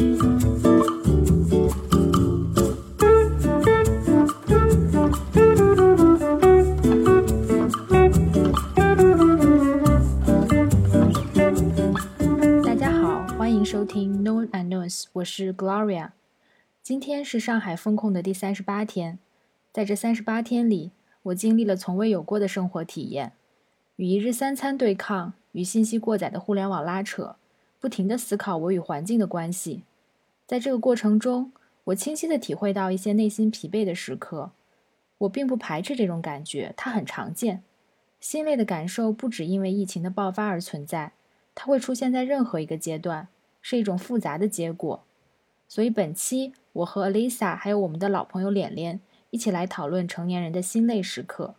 大家好，欢迎收听 Known and Knowns，我是 Gloria。今天是上海封控的第三十八天，在这三十八天里，我经历了从未有过的生活体验，与一日三餐对抗，与信息过载的互联网拉扯，不停的思考我与环境的关系。在这个过程中，我清晰地体会到一些内心疲惫的时刻。我并不排斥这种感觉，它很常见。心累的感受不只因为疫情的爆发而存在。它会出现在任何一个阶段，是一种复杂的结果。所以本期我和 Alisa 还有我们的老朋友脸脸一起来讨论成年人的心累时刻。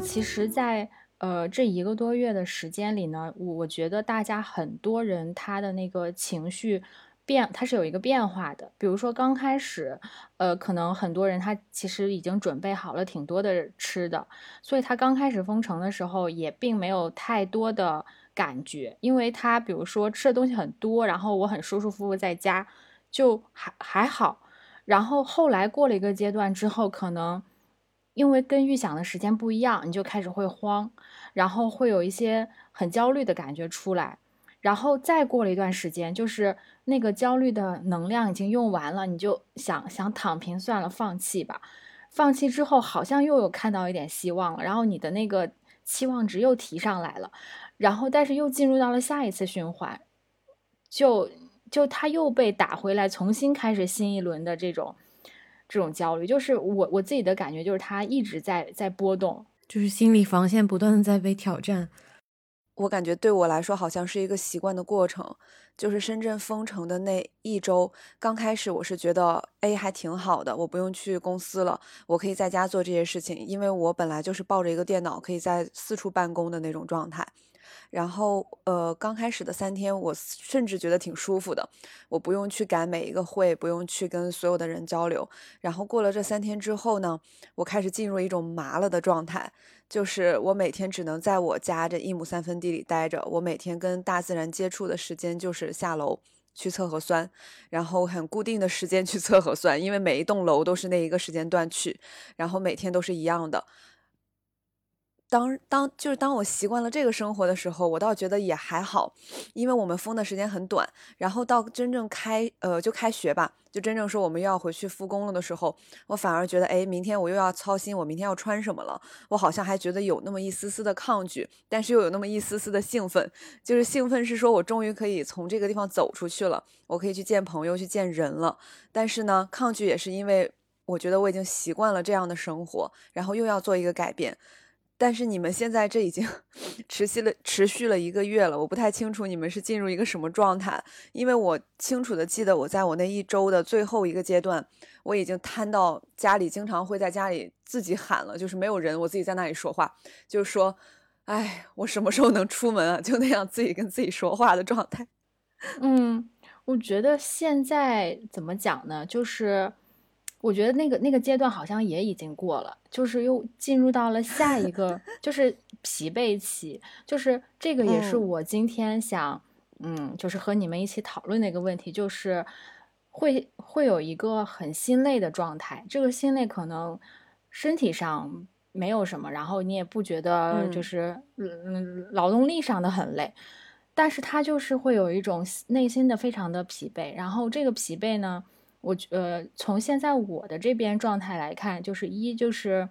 其实，在呃这一个多月的时间里呢，我我觉得大家很多人他的那个情绪。变，他是有一个变化的。比如说刚开始，呃，可能很多人他其实已经准备好了挺多的吃的，所以他刚开始封城的时候也并没有太多的感觉，因为他比如说吃的东西很多，然后我很舒舒服服在家，就还还好。然后后来过了一个阶段之后，可能因为跟预想的时间不一样，你就开始会慌，然后会有一些很焦虑的感觉出来。然后再过了一段时间，就是那个焦虑的能量已经用完了，你就想想躺平算了，放弃吧。放弃之后，好像又有看到一点希望了，然后你的那个期望值又提上来了，然后但是又进入到了下一次循环，就就他又被打回来，重新开始新一轮的这种这种焦虑。就是我我自己的感觉，就是他一直在在波动，就是心理防线不断的在被挑战。我感觉对我来说好像是一个习惯的过程，就是深圳封城的那一周，刚开始我是觉得，哎，还挺好的，我不用去公司了，我可以在家做这些事情，因为我本来就是抱着一个电脑可以在四处办公的那种状态。然后，呃，刚开始的三天，我甚至觉得挺舒服的，我不用去赶每一个会，不用去跟所有的人交流。然后过了这三天之后呢，我开始进入一种麻了的状态，就是我每天只能在我家这一亩三分地里待着，我每天跟大自然接触的时间就是下楼去测核酸，然后很固定的时间去测核酸，因为每一栋楼都是那一个时间段去，然后每天都是一样的。当当就是当我习惯了这个生活的时候，我倒觉得也还好，因为我们封的时间很短。然后到真正开呃就开学吧，就真正说我们又要回去复工了的时候，我反而觉得哎，明天我又要操心我明天要穿什么了。我好像还觉得有那么一丝丝的抗拒，但是又有那么一丝丝的兴奋。就是兴奋是说我终于可以从这个地方走出去了，我可以去见朋友去见人了。但是呢，抗拒也是因为我觉得我已经习惯了这样的生活，然后又要做一个改变。但是你们现在这已经 持续了持续了一个月了，我不太清楚你们是进入一个什么状态，因为我清楚的记得我在我那一周的最后一个阶段，我已经瘫到家里，经常会在家里自己喊了，就是没有人，我自己在那里说话，就是说，哎，我什么时候能出门啊？就那样自己跟自己说话的状态。嗯，我觉得现在怎么讲呢？就是。我觉得那个那个阶段好像也已经过了，就是又进入到了下一个，就是疲惫期，就是这个也是我今天想，嗯，就是和你们一起讨论的一个问题，就是会会有一个很心累的状态。这个心累可能身体上没有什么，然后你也不觉得就是嗯劳动力上的很累，但是他就是会有一种内心的非常的疲惫，然后这个疲惫呢。我呃，从现在我的这边状态来看，就是一就是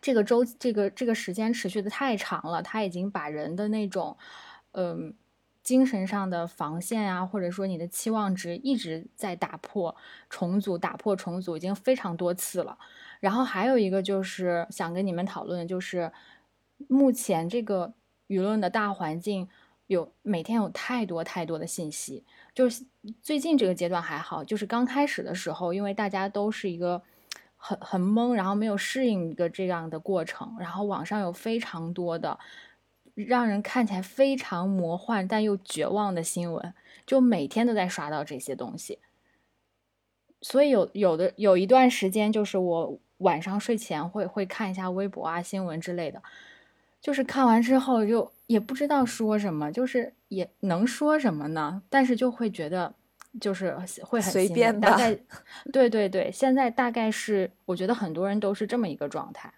这个周这个这个时间持续的太长了，他已经把人的那种嗯精神上的防线啊，或者说你的期望值一直在打破重组，打破重组已经非常多次了。然后还有一个就是想跟你们讨论，就是目前这个舆论的大环境。有每天有太多太多的信息，就是最近这个阶段还好，就是刚开始的时候，因为大家都是一个很很懵，然后没有适应一个这样的过程，然后网上有非常多的让人看起来非常魔幻但又绝望的新闻，就每天都在刷到这些东西，所以有有的有一段时间，就是我晚上睡前会会看一下微博啊、新闻之类的，就是看完之后就也不知道说什么，就是也能说什么呢？但是就会觉得就是会很随便大概 对对对，现在大概是我觉得很多人都是这么一个状态。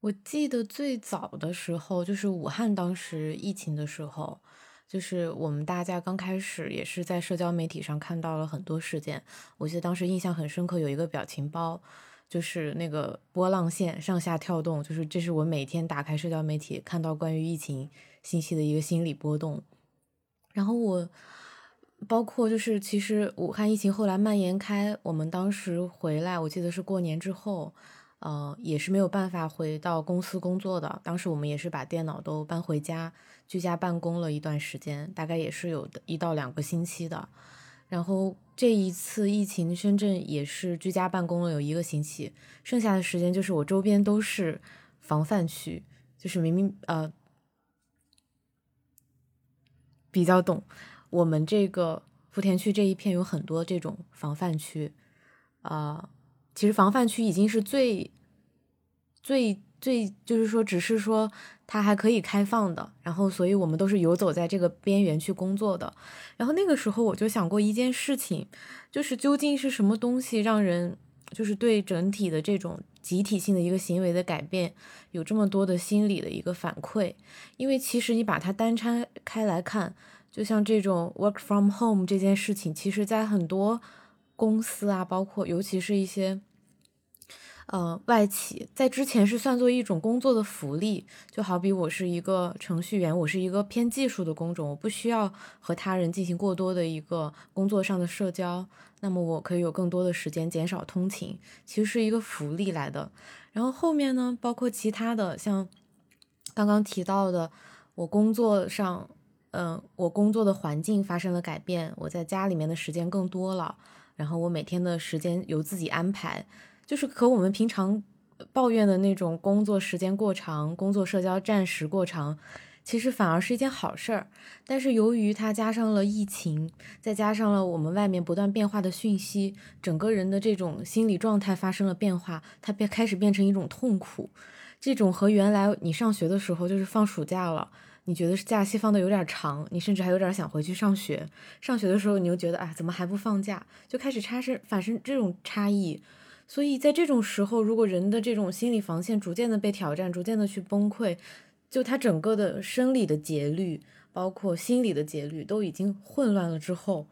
我记得最早的时候，就是武汉当时疫情的时候，就是我们大家刚开始也是在社交媒体上看到了很多事件。我记得当时印象很深刻，有一个表情包，就是那个波浪线上下跳动，就是这是我每天打开社交媒体看到关于疫情信息的一个心理波动。然后我包括就是其实武汉疫情后来蔓延开，我们当时回来，我记得是过年之后。呃，也是没有办法回到公司工作的。当时我们也是把电脑都搬回家，居家办公了一段时间，大概也是有一到两个星期的。然后这一次疫情，深圳也是居家办公了有一个星期，剩下的时间就是我周边都是防范区，就是明明呃比较懂，我们这个福田区这一片有很多这种防范区，啊。其实防范区已经是最、最、最，就是说，只是说它还可以开放的。然后，所以我们都是游走在这个边缘去工作的。然后那个时候，我就想过一件事情，就是究竟是什么东西让人，就是对整体的这种集体性的一个行为的改变，有这么多的心理的一个反馈？因为其实你把它单拆开来看，就像这种 work from home 这件事情，其实在很多。公司啊，包括尤其是一些，呃，外企，在之前是算作一种工作的福利。就好比我是一个程序员，我是一个偏技术的工种，我不需要和他人进行过多的一个工作上的社交，那么我可以有更多的时间减少通勤，其实是一个福利来的。然后后面呢，包括其他的，像刚刚提到的，我工作上，嗯，我工作的环境发生了改变，我在家里面的时间更多了。然后我每天的时间由自己安排，就是和我们平常抱怨的那种工作时间过长、工作社交暂时过长，其实反而是一件好事儿。但是由于它加上了疫情，再加上了我们外面不断变化的讯息，整个人的这种心理状态发生了变化，它变开始变成一种痛苦。这种和原来你上学的时候就是放暑假了。你觉得是假期放的有点长，你甚至还有点想回去上学。上学的时候，你又觉得啊，怎么还不放假？就开始差生发生这种差异。所以在这种时候，如果人的这种心理防线逐渐的被挑战，逐渐的去崩溃，就他整个的生理的节律，包括心理的节律都已经混乱了之后，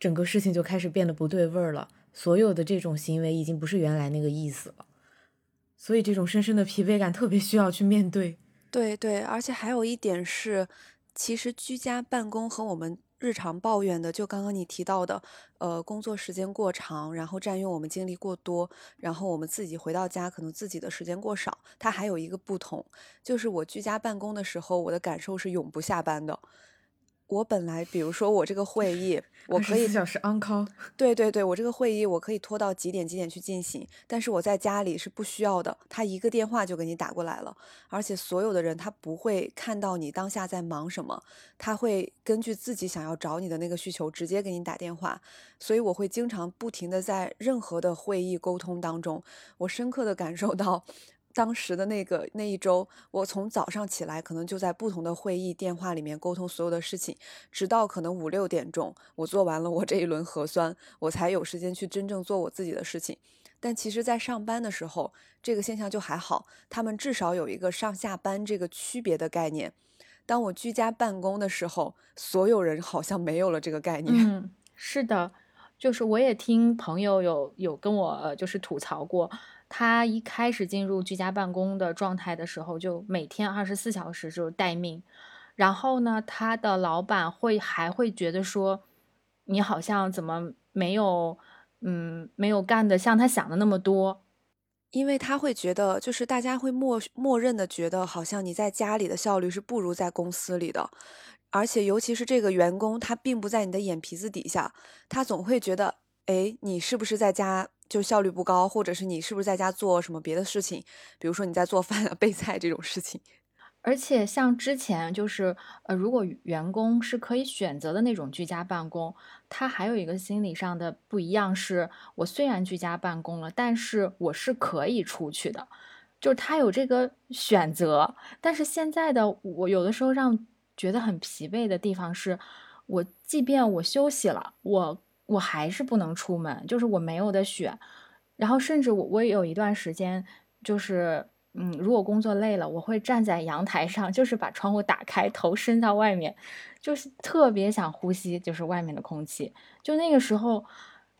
整个事情就开始变得不对味儿了。所有的这种行为已经不是原来那个意思了。所以这种深深的疲惫感特别需要去面对。对对，而且还有一点是，其实居家办公和我们日常抱怨的，就刚刚你提到的，呃，工作时间过长，然后占用我们精力过多，然后我们自己回到家可能自己的时间过少，它还有一个不同，就是我居家办公的时候，我的感受是永不下班的。我本来，比如说我这个会议，我可以小时 on call。对对对，我这个会议我可以拖到几点几点去进行，但是我在家里是不需要的，他一个电话就给你打过来了，而且所有的人他不会看到你当下在忙什么，他会根据自己想要找你的那个需求直接给你打电话，所以我会经常不停的在任何的会议沟通当中，我深刻的感受到。当时的那个那一周，我从早上起来，可能就在不同的会议电话里面沟通所有的事情，直到可能五六点钟，我做完了我这一轮核酸，我才有时间去真正做我自己的事情。但其实，在上班的时候，这个现象就还好，他们至少有一个上下班这个区别的概念。当我居家办公的时候，所有人好像没有了这个概念。嗯，是的，就是我也听朋友有有跟我就是吐槽过。他一开始进入居家办公的状态的时候，就每天二十四小时就是待命。然后呢，他的老板会还会觉得说，你好像怎么没有，嗯，没有干的像他想的那么多。因为他会觉得，就是大家会默默认的觉得，好像你在家里的效率是不如在公司里的。而且，尤其是这个员工，他并不在你的眼皮子底下，他总会觉得，哎，你是不是在家？就效率不高，或者是你是不是在家做什么别的事情？比如说你在做饭啊、备菜这种事情。而且像之前就是呃，如果员工是可以选择的那种居家办公，他还有一个心理上的不一样，是我虽然居家办公了，但是我是可以出去的，就是他有这个选择。但是现在的我有的时候让觉得很疲惫的地方是，我即便我休息了，我我还是不能出门，就是我没有的选。然后甚至我我有一段时间就是。嗯，如果工作累了，我会站在阳台上，就是把窗户打开，头伸到外面，就是特别想呼吸，就是外面的空气。就那个时候，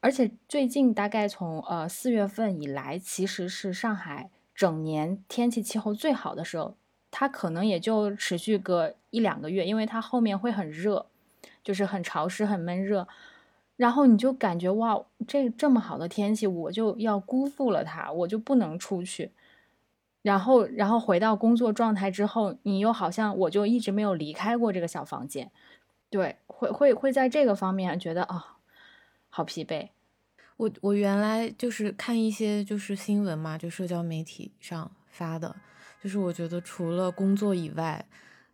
而且最近大概从呃四月份以来，其实是上海整年天气气候最好的时候，它可能也就持续个一两个月，因为它后面会很热，就是很潮湿、很闷热，然后你就感觉哇，这这么好的天气，我就要辜负了它，我就不能出去。然后，然后回到工作状态之后，你又好像我就一直没有离开过这个小房间，对，会会会在这个方面觉得啊，好疲惫。我我原来就是看一些就是新闻嘛，就社交媒体上发的，就是我觉得除了工作以外，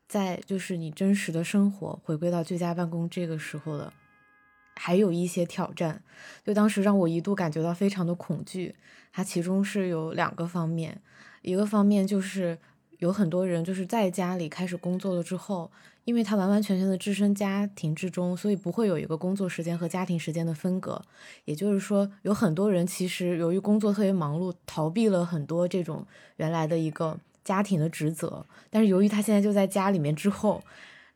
在就是你真实的生活回归到居家办公这个时候的，还有一些挑战。就当时让我一度感觉到非常的恐惧，它其中是有两个方面。一个方面就是有很多人就是在家里开始工作了之后，因为他完完全全的置身家庭之中，所以不会有一个工作时间和家庭时间的分隔。也就是说，有很多人其实由于工作特别忙碌，逃避了很多这种原来的一个家庭的职责。但是由于他现在就在家里面之后，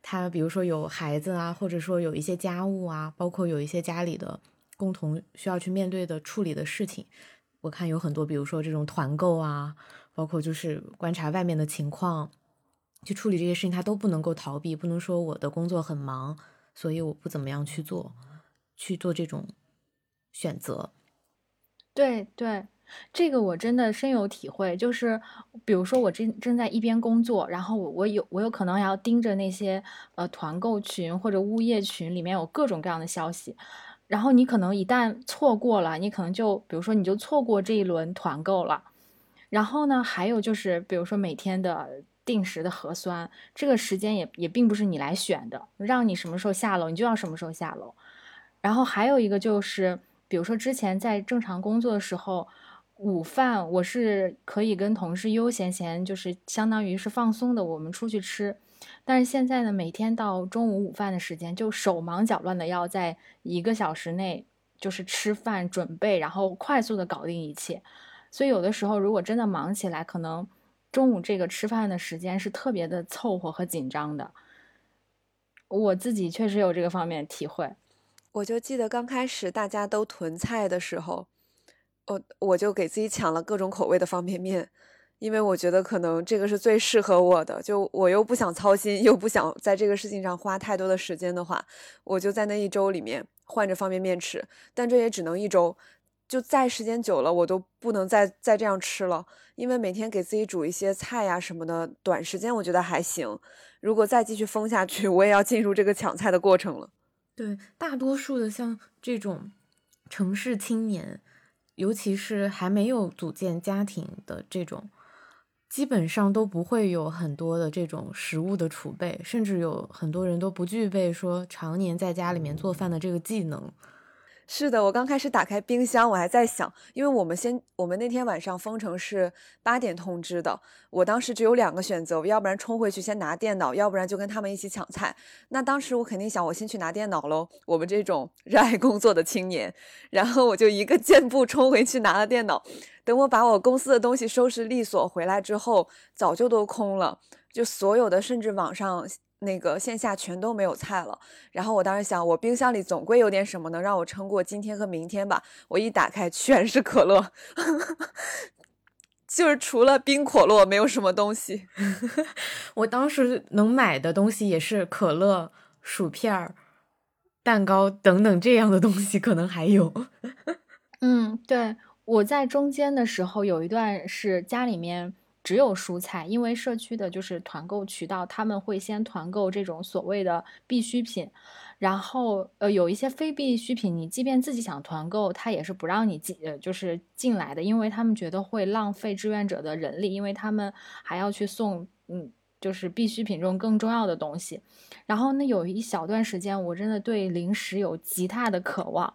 他比如说有孩子啊，或者说有一些家务啊，包括有一些家里的共同需要去面对的处理的事情，我看有很多，比如说这种团购啊。包括就是观察外面的情况，去处理这些事情，他都不能够逃避，不能说我的工作很忙，所以我不怎么样去做，去做这种选择。对对，这个我真的深有体会。就是比如说我正正在一边工作，然后我我有我有可能要盯着那些呃团购群或者物业群里面有各种各样的消息，然后你可能一旦错过了，你可能就比如说你就错过这一轮团购了。然后呢，还有就是，比如说每天的定时的核酸，这个时间也也并不是你来选的，让你什么时候下楼，你就要什么时候下楼。然后还有一个就是，比如说之前在正常工作的时候，午饭我是可以跟同事悠闲闲，就是相当于是放松的，我们出去吃。但是现在呢，每天到中午午饭的时间，就手忙脚乱的要在一个小时内就是吃饭准备，然后快速的搞定一切。所以有的时候，如果真的忙起来，可能中午这个吃饭的时间是特别的凑合和紧张的。我自己确实有这个方面体会。我就记得刚开始大家都囤菜的时候，我我就给自己抢了各种口味的方便面，因为我觉得可能这个是最适合我的。就我又不想操心，又不想在这个事情上花太多的时间的话，我就在那一周里面换着方便面吃。但这也只能一周。就再时间久了，我都不能再再这样吃了，因为每天给自己煮一些菜呀什么的，短时间我觉得还行。如果再继续封下去，我也要进入这个抢菜的过程了。对，大多数的像这种城市青年，尤其是还没有组建家庭的这种，基本上都不会有很多的这种食物的储备，甚至有很多人都不具备说常年在家里面做饭的这个技能。是的，我刚开始打开冰箱，我还在想，因为我们先，我们那天晚上封城是八点通知的，我当时只有两个选择，要不然冲回去先拿电脑，要不然就跟他们一起抢菜。那当时我肯定想，我先去拿电脑喽。我们这种 热爱工作的青年，然后我就一个箭步冲回去拿了电脑。等我把我公司的东西收拾利索回来之后，早就都空了，就所有的，甚至网上。那个线下全都没有菜了，然后我当时想，我冰箱里总归有点什么能让我撑过今天和明天吧。我一打开，全是可乐，就是除了冰可乐，没有什么东西。我当时能买的东西也是可乐、薯片、蛋糕等等这样的东西，可能还有。嗯，对，我在中间的时候有一段是家里面。只有蔬菜，因为社区的就是团购渠道，他们会先团购这种所谓的必需品，然后呃有一些非必需品，你即便自己想团购，他也是不让你进呃就是进来的，因为他们觉得会浪费志愿者的人力，因为他们还要去送嗯。就是必需品中更重要的东西。然后那有一小段时间，我真的对零食有极大的渴望，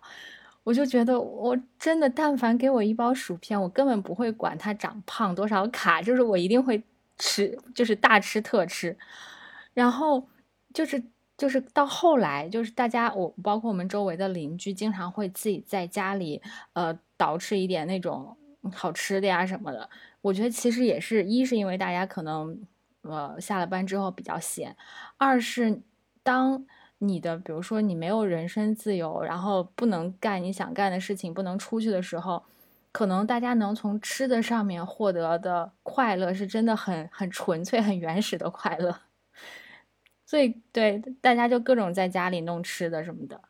我就觉得我真的但凡给我一包薯片，我根本不会管它长胖多少卡，就是我一定会吃，就是大吃特吃。然后就是就是到后来，就是大家我包括我们周围的邻居，经常会自己在家里呃捯饬一点那种好吃的呀什么的。我觉得其实也是一是因为大家可能呃下了班之后比较闲，二是当你的比如说你没有人身自由，然后不能干你想干的事情，不能出去的时候，可能大家能从吃的上面获得的快乐是真的很很纯粹、很原始的快乐。所以对大家就各种在家里弄吃的什么的。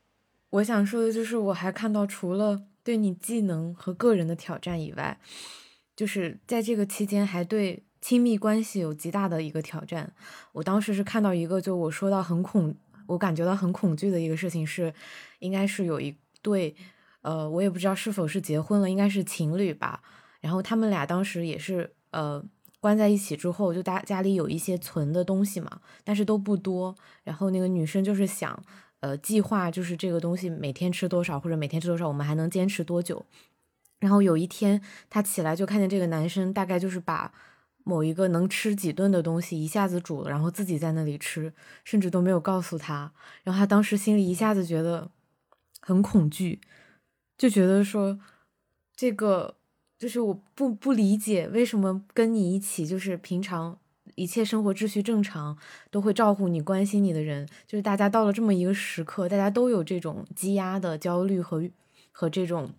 我想说的就是，我还看到除了对你技能和个人的挑战以外，就是在这个期间还对亲密关系有极大的一个挑战。我当时是看到一个，就我说到很恐，我感觉到很恐惧的一个事情是，应该是有一对，呃，我也不知道是否是结婚了，应该是情侣吧。然后他们俩当时也是，呃。关在一起之后，就家家里有一些存的东西嘛，但是都不多。然后那个女生就是想，呃，计划就是这个东西每天吃多少，或者每天吃多少，我们还能坚持多久。然后有一天，她起来就看见这个男生大概就是把某一个能吃几顿的东西一下子煮了，然后自己在那里吃，甚至都没有告诉他。然后他当时心里一下子觉得很恐惧，就觉得说这个。就是我不不理解为什么跟你一起，就是平常一切生活秩序正常，都会照顾你、关心你的人，就是大家到了这么一个时刻，大家都有这种积压的焦虑和和这种，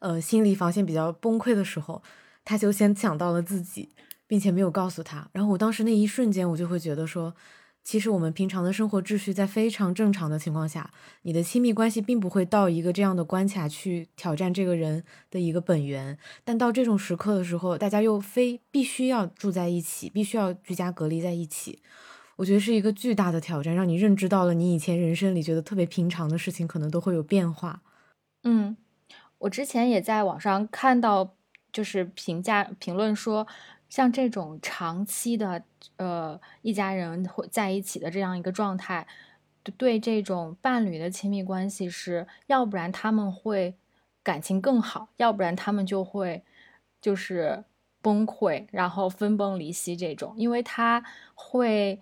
呃，心理防线比较崩溃的时候，他就先抢到了自己，并且没有告诉他。然后我当时那一瞬间，我就会觉得说。其实我们平常的生活秩序在非常正常的情况下，你的亲密关系并不会到一个这样的关卡去挑战这个人的一个本源。但到这种时刻的时候，大家又非必须要住在一起，必须要居家隔离在一起，我觉得是一个巨大的挑战，让你认知到了你以前人生里觉得特别平常的事情可能都会有变化。嗯，我之前也在网上看到，就是评价评论说。像这种长期的，呃，一家人会在一起的这样一个状态，对这种伴侣的亲密关系是，要不然他们会感情更好，要不然他们就会就是崩溃，然后分崩离析这种，因为他会。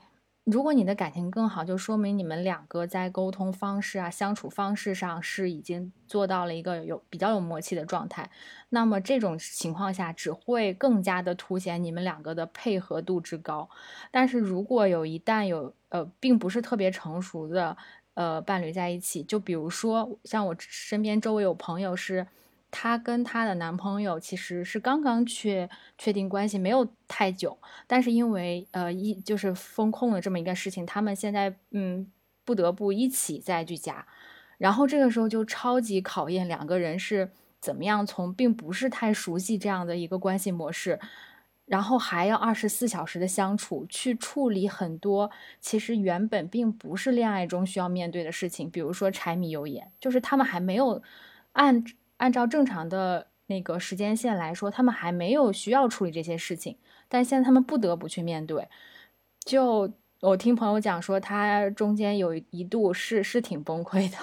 如果你的感情更好，就说明你们两个在沟通方式啊、相处方式上是已经做到了一个有比较有默契的状态。那么这种情况下，只会更加的凸显你们两个的配合度之高。但是如果有一旦有呃，并不是特别成熟的呃伴侣在一起，就比如说像我身边周围有朋友是。她跟她的男朋友其实是刚刚确确定关系，没有太久，但是因为呃一就是风控的这么一个事情，他们现在嗯不得不一起在居家，然后这个时候就超级考验两个人是怎么样从并不是太熟悉这样的一个关系模式，然后还要二十四小时的相处去处理很多其实原本并不是恋爱中需要面对的事情，比如说柴米油盐，就是他们还没有按。按照正常的那个时间线来说，他们还没有需要处理这些事情，但现在他们不得不去面对。就我听朋友讲说，他中间有一度是是挺崩溃的。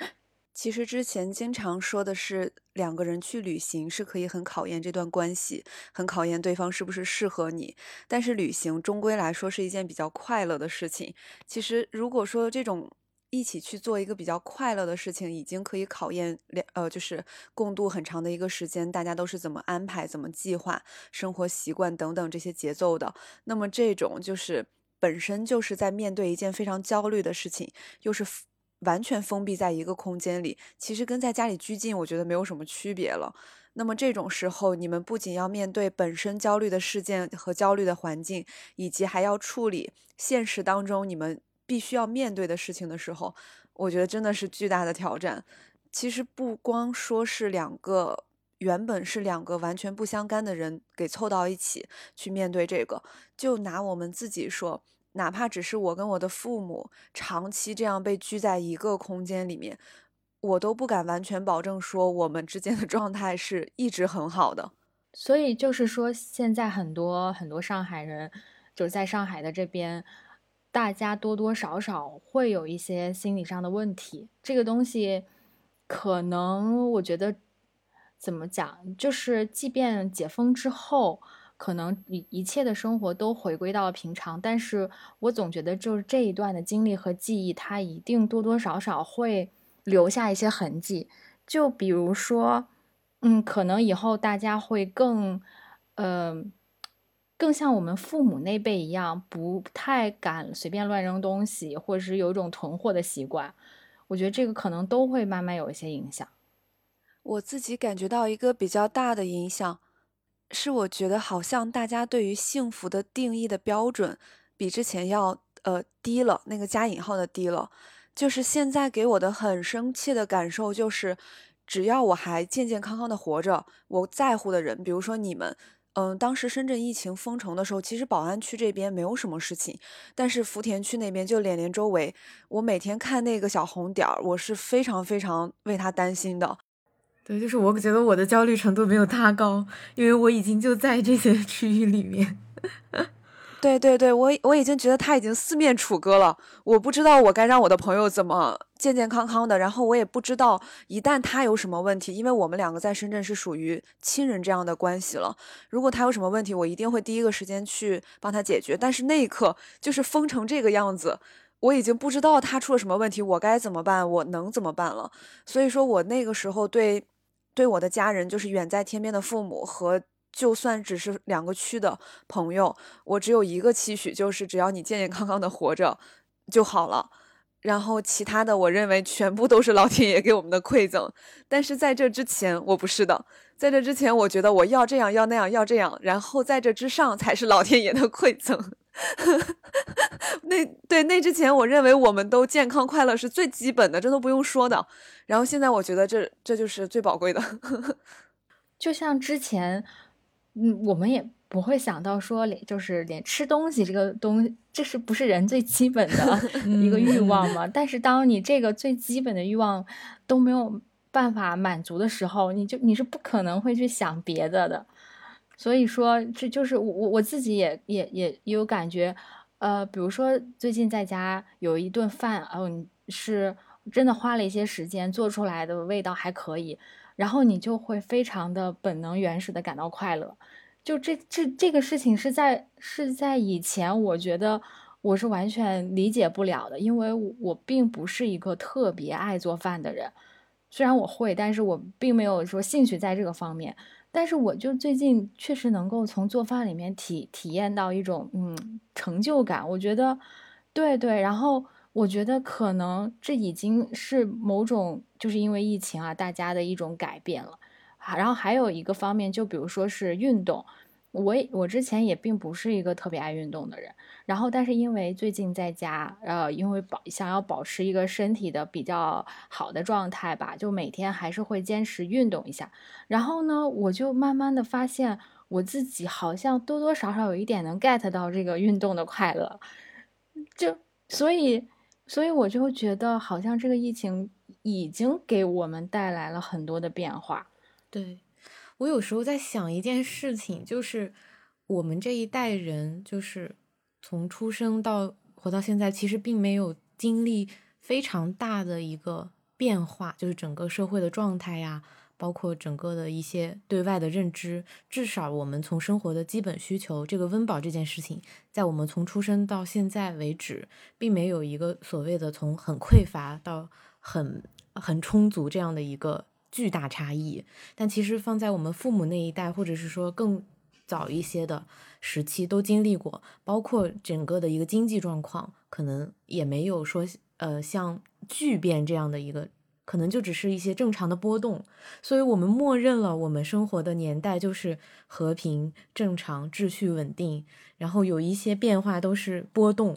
其实之前经常说的是，两个人去旅行是可以很考验这段关系，很考验对方是不是适合你。但是旅行终归来说是一件比较快乐的事情。其实如果说这种。一起去做一个比较快乐的事情，已经可以考验两呃，就是共度很长的一个时间，大家都是怎么安排、怎么计划生活习惯等等这些节奏的。那么这种就是本身就是在面对一件非常焦虑的事情，又是完全封闭在一个空间里，其实跟在家里拘禁，我觉得没有什么区别了。那么这种时候，你们不仅要面对本身焦虑的事件和焦虑的环境，以及还要处理现实当中你们。必须要面对的事情的时候，我觉得真的是巨大的挑战。其实不光说是两个原本是两个完全不相干的人给凑到一起去面对这个，就拿我们自己说，哪怕只是我跟我的父母长期这样被拘在一个空间里面，我都不敢完全保证说我们之间的状态是一直很好的。所以就是说，现在很多很多上海人。就是在上海的这边，大家多多少少会有一些心理上的问题。这个东西，可能我觉得怎么讲，就是即便解封之后。可能一一切的生活都回归到了平常，但是我总觉得就是这一段的经历和记忆，它一定多多少少会留下一些痕迹。就比如说，嗯，可能以后大家会更，呃，更像我们父母那辈一样，不太敢随便乱扔东西，或者是有一种囤货的习惯。我觉得这个可能都会慢慢有一些影响。我自己感觉到一个比较大的影响。是我觉得好像大家对于幸福的定义的标准比之前要呃低了，那个加引号的低了。就是现在给我的很深切的感受就是，只要我还健健康康的活着，我在乎的人，比如说你们，嗯，当时深圳疫情封城的时候，其实宝安区这边没有什么事情，但是福田区那边就连连周围，我每天看那个小红点儿，我是非常非常为他担心的。对，就是我觉得我的焦虑程度没有他高，因为我已经就在这些 区域里面。对对对，我我已经觉得他已经四面楚歌了。我不知道我该让我的朋友怎么健健康康的，然后我也不知道一旦他有什么问题，因为我们两个在深圳是属于亲人这样的关系了。如果他有什么问题，我一定会第一个时间去帮他解决。但是那一刻就是封成这个样子。我已经不知道他出了什么问题，我该怎么办？我能怎么办了？所以说我那个时候对，对我的家人，就是远在天边的父母和就算只是两个区的朋友，我只有一个期许，就是只要你健健康康的活着就好了。然后其他的，我认为全部都是老天爷给我们的馈赠。但是在这之前，我不是的。在这之前，我觉得我要这样，要那样，要这样。然后在这之上，才是老天爷的馈赠。那对那之前，我认为我们都健康快乐是最基本的，这都不用说的。然后现在，我觉得这这就是最宝贵的。就像之前，嗯，我们也。不会想到说连就是连吃东西这个东西，这是不是人最基本的一个欲望吗？但是当你这个最基本的欲望都没有办法满足的时候，你就你是不可能会去想别的的。所以说，这就是我我我自己也也也有感觉，呃，比如说最近在家有一顿饭，嗯，是真的花了一些时间做出来的味道还可以，然后你就会非常的本能原始的感到快乐。就这这这个事情是在是在以前，我觉得我是完全理解不了的，因为我并不是一个特别爱做饭的人，虽然我会，但是我并没有说兴趣在这个方面。但是我就最近确实能够从做饭里面体体验到一种嗯成就感，我觉得对对，然后我觉得可能这已经是某种就是因为疫情啊，大家的一种改变了。然后还有一个方面，就比如说是运动，我我之前也并不是一个特别爱运动的人，然后但是因为最近在家，呃，因为保想要保持一个身体的比较好的状态吧，就每天还是会坚持运动一下。然后呢，我就慢慢的发现我自己好像多多少少有一点能 get 到这个运动的快乐，就所以所以我就觉得好像这个疫情已经给我们带来了很多的变化。对，我有时候在想一件事情，就是我们这一代人，就是从出生到活到现在，其实并没有经历非常大的一个变化，就是整个社会的状态呀，包括整个的一些对外的认知。至少我们从生活的基本需求，这个温饱这件事情，在我们从出生到现在为止，并没有一个所谓的从很匮乏到很很充足这样的一个。巨大差异，但其实放在我们父母那一代，或者是说更早一些的时期，都经历过，包括整个的一个经济状况，可能也没有说呃像巨变这样的一个，可能就只是一些正常的波动，所以我们默认了我们生活的年代就是和平、正常、秩序稳定，然后有一些变化都是波动，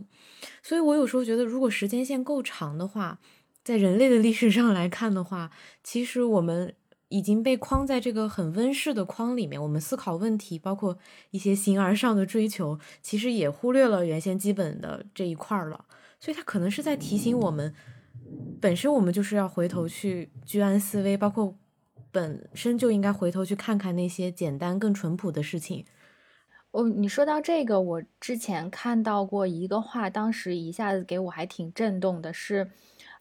所以我有时候觉得，如果时间线够长的话。在人类的历史上来看的话，其实我们已经被框在这个很温室的框里面。我们思考问题，包括一些形而上的追求，其实也忽略了原先基本的这一块儿了。所以，他可能是在提醒我们，本身我们就是要回头去居安思危，包括本身就应该回头去看看那些简单、更淳朴的事情。哦，你说到这个，我之前看到过一个话，当时一下子给我还挺震动的，是，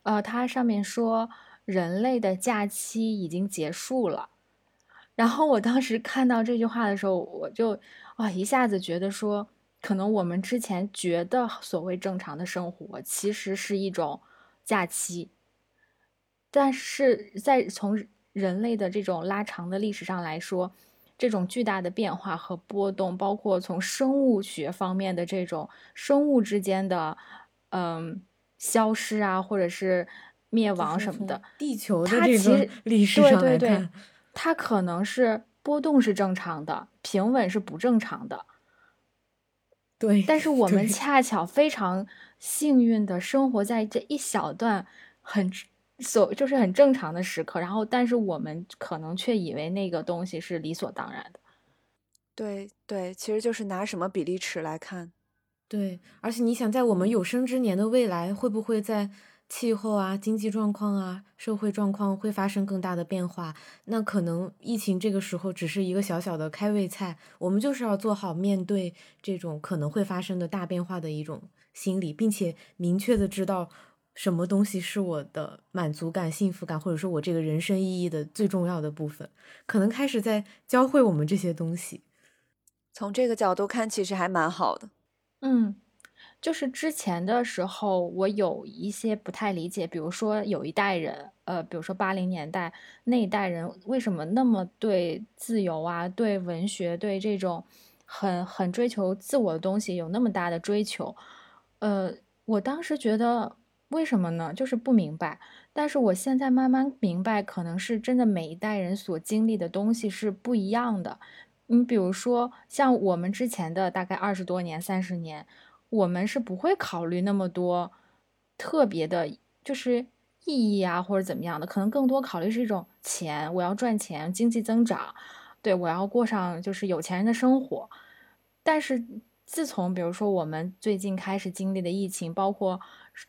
呃，它上面说人类的假期已经结束了。然后我当时看到这句话的时候，我就啊一下子觉得说，可能我们之前觉得所谓正常的生活，其实是一种假期。但是在从人类的这种拉长的历史上来说，这种巨大的变化和波动，包括从生物学方面的这种生物之间的嗯消失啊，或者是灭亡什么的，地球的这个历史上来看。它可能是波动是正常的，平稳是不正常的。对，但是我们恰巧非常幸运的生活在这一小段很所就是很正常的时刻，然后但是我们可能却以为那个东西是理所当然的。对对，其实就是拿什么比例尺来看。对，而且你想，在我们有生之年的未来，会不会在？气候啊，经济状况啊，社会状况会发生更大的变化。那可能疫情这个时候只是一个小小的开胃菜，我们就是要做好面对这种可能会发生的大变化的一种心理，并且明确的知道什么东西是我的满足感、幸福感，或者说我这个人生意义的最重要的部分，可能开始在教会我们这些东西。从这个角度看，其实还蛮好的。嗯。就是之前的时候，我有一些不太理解，比如说有一代人，呃，比如说八零年代那一代人，为什么那么对自由啊、对文学、对这种很很追求自我的东西有那么大的追求？呃，我当时觉得为什么呢？就是不明白。但是我现在慢慢明白，可能是真的每一代人所经历的东西是不一样的。你比如说，像我们之前的大概二十多年、三十年。我们是不会考虑那么多特别的，就是意义啊，或者怎么样的，可能更多考虑是一种钱，我要赚钱，经济增长，对我要过上就是有钱人的生活。但是自从比如说我们最近开始经历的疫情，包括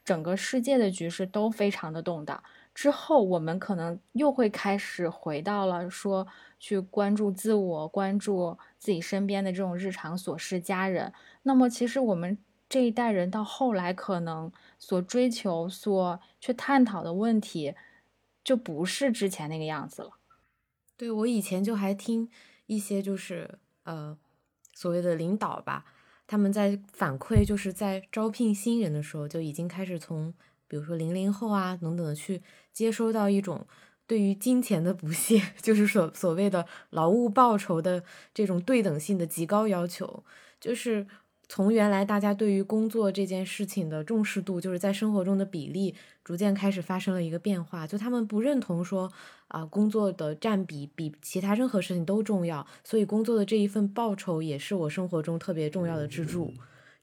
整个世界的局势都非常的动荡之后，我们可能又会开始回到了说去关注自我，关注自己身边的这种日常琐事、家人。那么其实我们。这一代人到后来可能所追求、所去探讨的问题，就不是之前那个样子了。对我以前就还听一些就是呃所谓的领导吧，他们在反馈，就是在招聘新人的时候就已经开始从比如说零零后啊等等的去接收到一种对于金钱的不屑，就是所所谓的劳务报酬的这种对等性的极高要求，就是。从原来大家对于工作这件事情的重视度，就是在生活中的比例逐渐开始发生了一个变化。就他们不认同说啊，工作的占比比其他任何事情都重要，所以工作的这一份报酬也是我生活中特别重要的支柱。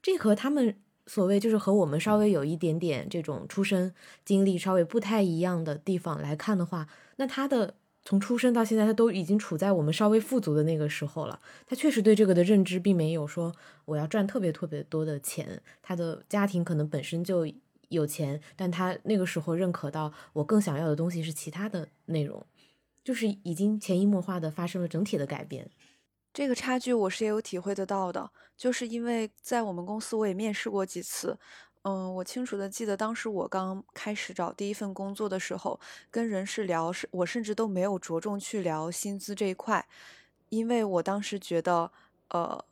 这和他们所谓就是和我们稍微有一点点这种出身经历稍微不太一样的地方来看的话，那他的。从出生到现在，他都已经处在我们稍微富足的那个时候了。他确实对这个的认知并没有说我要赚特别特别多的钱。他的家庭可能本身就有钱，但他那个时候认可到我更想要的东西是其他的内容，就是已经潜移默化的发生了整体的改变。这个差距我是也有体会得到的，就是因为在我们公司我也面试过几次。嗯，我清楚的记得，当时我刚开始找第一份工作的时候，跟人事聊，是我甚至都没有着重去聊薪资这一块，因为我当时觉得，呃，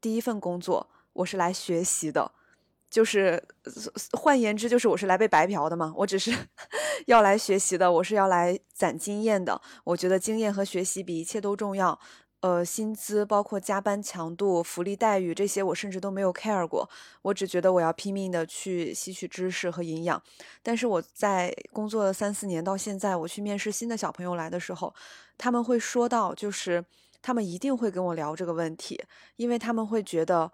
第一份工作我是来学习的，就是换言之，就是我是来被白嫖的嘛，我只是 要来学习的，我是要来攒经验的，我觉得经验和学习比一切都重要。呃，薪资包括加班强度、福利待遇这些，我甚至都没有 care 过。我只觉得我要拼命的去吸取知识和营养。但是我在工作了三四年到现在，我去面试新的小朋友来的时候，他们会说到，就是他们一定会跟我聊这个问题，因为他们会觉得。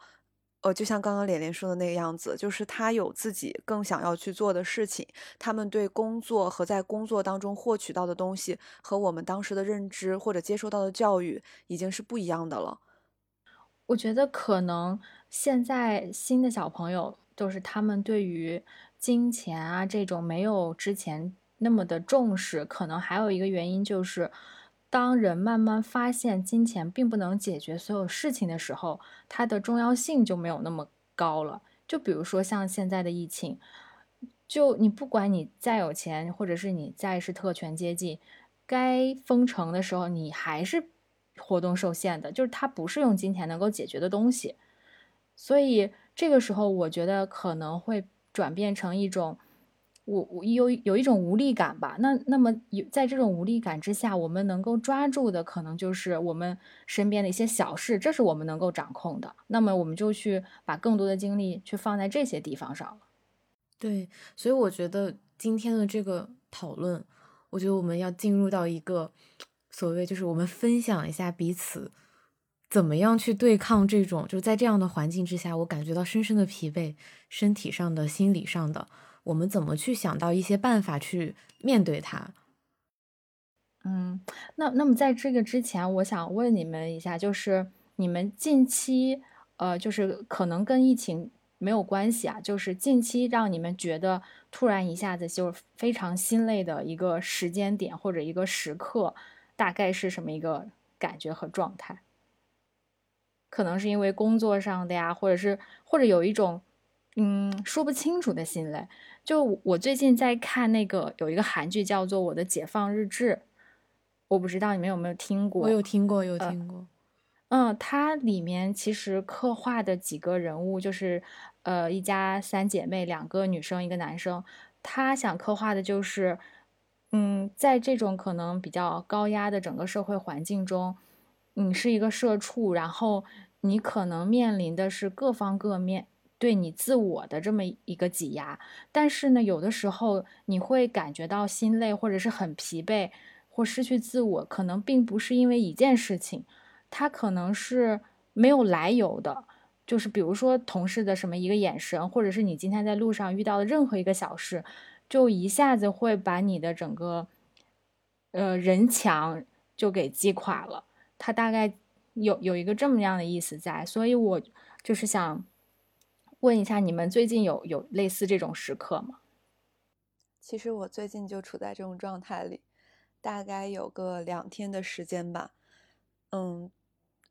呃，就像刚刚连连说的那个样子，就是他有自己更想要去做的事情，他们对工作和在工作当中获取到的东西，和我们当时的认知或者接受到的教育已经是不一样的了。我觉得可能现在新的小朋友，就是他们对于金钱啊这种没有之前那么的重视，可能还有一个原因就是。当人慢慢发现金钱并不能解决所有事情的时候，它的重要性就没有那么高了。就比如说像现在的疫情，就你不管你再有钱，或者是你再是特权阶级，该封城的时候，你还是活动受限的。就是它不是用金钱能够解决的东西，所以这个时候我觉得可能会转变成一种。我我有有一种无力感吧，那那么有在这种无力感之下，我们能够抓住的可能就是我们身边的一些小事，这是我们能够掌控的。那么我们就去把更多的精力去放在这些地方上了。对，所以我觉得今天的这个讨论，我觉得我们要进入到一个所谓就是我们分享一下彼此怎么样去对抗这种就是在这样的环境之下，我感觉到深深的疲惫，身体上的、心理上的。我们怎么去想到一些办法去面对它？嗯，那那么在这个之前，我想问你们一下，就是你们近期，呃，就是可能跟疫情没有关系啊，就是近期让你们觉得突然一下子就非常心累的一个时间点或者一个时刻，大概是什么一个感觉和状态？可能是因为工作上的呀，或者是或者有一种嗯说不清楚的心累。就我最近在看那个有一个韩剧叫做《我的解放日志》，我不知道你们有没有听过？我有听过，有听过。嗯，它里面其实刻画的几个人物就是，呃，一家三姐妹，两个女生，一个男生。他想刻画的就是，嗯，在这种可能比较高压的整个社会环境中，你是一个社畜，然后你可能面临的是各方各面。对你自我的这么一个挤压，但是呢，有的时候你会感觉到心累，或者是很疲惫，或失去自我，可能并不是因为一件事情，它可能是没有来由的，就是比如说同事的什么一个眼神，或者是你今天在路上遇到的任何一个小事，就一下子会把你的整个，呃，人墙就给击垮了。它大概有有一个这么样的意思在，所以我就是想。问一下，你们最近有有类似这种时刻吗？其实我最近就处在这种状态里，大概有个两天的时间吧。嗯，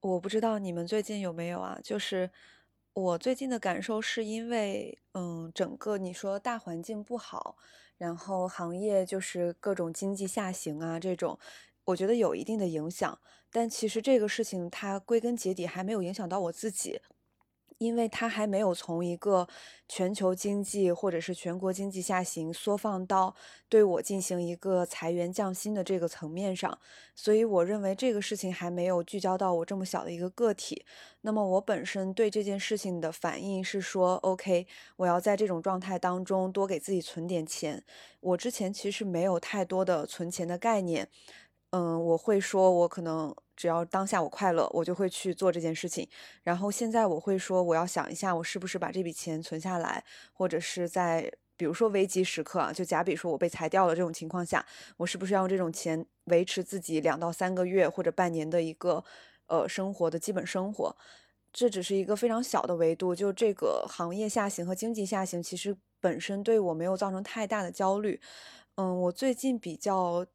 我不知道你们最近有没有啊？就是我最近的感受是因为，嗯，整个你说大环境不好，然后行业就是各种经济下行啊，这种，我觉得有一定的影响。但其实这个事情它归根结底还没有影响到我自己。因为它还没有从一个全球经济或者是全国经济下行缩放到对我进行一个裁员降薪的这个层面上，所以我认为这个事情还没有聚焦到我这么小的一个个体。那么我本身对这件事情的反应是说，OK，我要在这种状态当中多给自己存点钱。我之前其实没有太多的存钱的概念，嗯，我会说我可能。只要当下我快乐，我就会去做这件事情。然后现在我会说，我要想一下，我是不是把这笔钱存下来，或者是在比如说危急时刻啊，就假比说我被裁掉了这种情况下，我是不是要用这种钱维持自己两到三个月或者半年的一个呃生活的基本生活？这只是一个非常小的维度，就这个行业下行和经济下行，其实本身对我没有造成太大的焦虑。嗯，我最近比较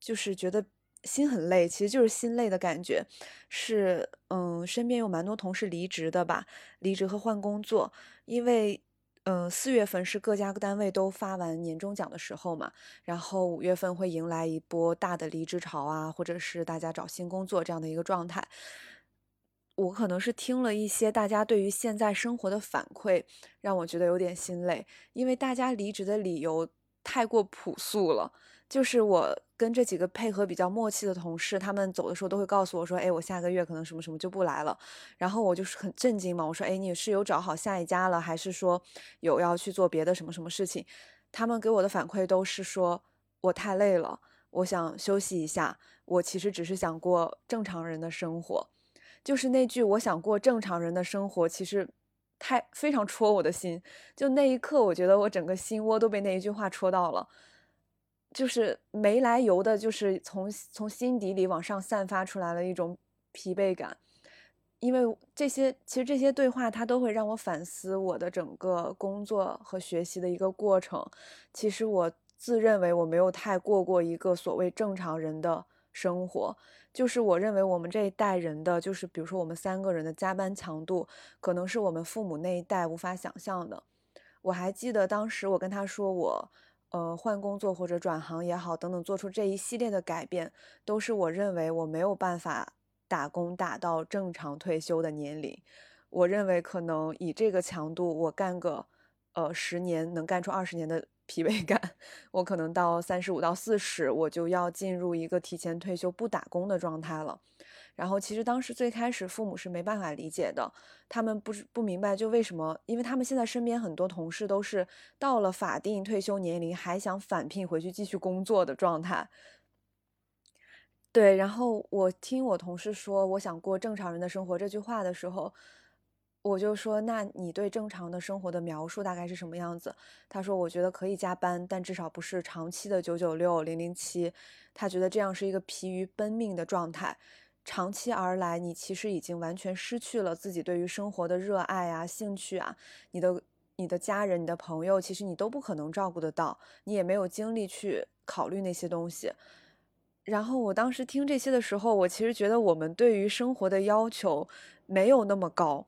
就是觉得。心很累，其实就是心累的感觉，是嗯，身边有蛮多同事离职的吧，离职和换工作，因为嗯，四月份是各家单位都发完年终奖的时候嘛，然后五月份会迎来一波大的离职潮啊，或者是大家找新工作这样的一个状态。我可能是听了一些大家对于现在生活的反馈，让我觉得有点心累，因为大家离职的理由太过朴素了。就是我跟这几个配合比较默契的同事，他们走的时候都会告诉我说：“哎，我下个月可能什么什么就不来了。”然后我就是很震惊嘛，我说：“哎，你是有找好下一家了，还是说有要去做别的什么什么事情？”他们给我的反馈都是说：“我太累了，我想休息一下。我其实只是想过正常人的生活。”就是那句“我想过正常人的生活”，其实太非常戳我的心。就那一刻，我觉得我整个心窝都被那一句话戳到了。就是没来由的，就是从从心底里往上散发出来了一种疲惫感，因为这些其实这些对话，它都会让我反思我的整个工作和学习的一个过程。其实我自认为我没有太过过一个所谓正常人的生活。就是我认为我们这一代人的，就是比如说我们三个人的加班强度，可能是我们父母那一代无法想象的。我还记得当时我跟他说我，呃，换工作或者转行也好，等等，做出这一系列的改变，都是我认为我没有办法打工打到正常退休的年龄。我认为可能以这个强度，我干个，呃，十年能干出二十年的。疲惫感，我可能到三十五到四十，我就要进入一个提前退休不打工的状态了。然后其实当时最开始父母是没办法理解的，他们不不明白就为什么，因为他们现在身边很多同事都是到了法定退休年龄还想返聘回去继续工作的状态。对，然后我听我同事说我想过正常人的生活这句话的时候。我就说，那你对正常的生活的描述大概是什么样子？他说，我觉得可以加班，但至少不是长期的九九六零零七。他觉得这样是一个疲于奔命的状态，长期而来，你其实已经完全失去了自己对于生活的热爱啊、兴趣啊。你的、你的家人、你的朋友，其实你都不可能照顾得到，你也没有精力去考虑那些东西。然后我当时听这些的时候，我其实觉得我们对于生活的要求没有那么高。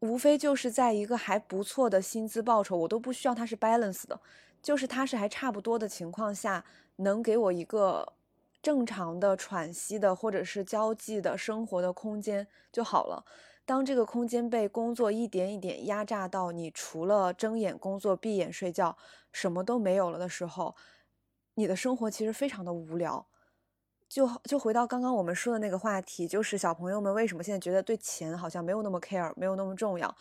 无非就是在一个还不错的薪资报酬，我都不需要它是 balance 的，就是它是还差不多的情况下，能给我一个正常的喘息的或者是交际的生活的空间就好了。当这个空间被工作一点一点压榨到，你除了睁眼工作、闭眼睡觉，什么都没有了的时候，你的生活其实非常的无聊。就就回到刚刚我们说的那个话题，就是小朋友们为什么现在觉得对钱好像没有那么 care，没有那么重要，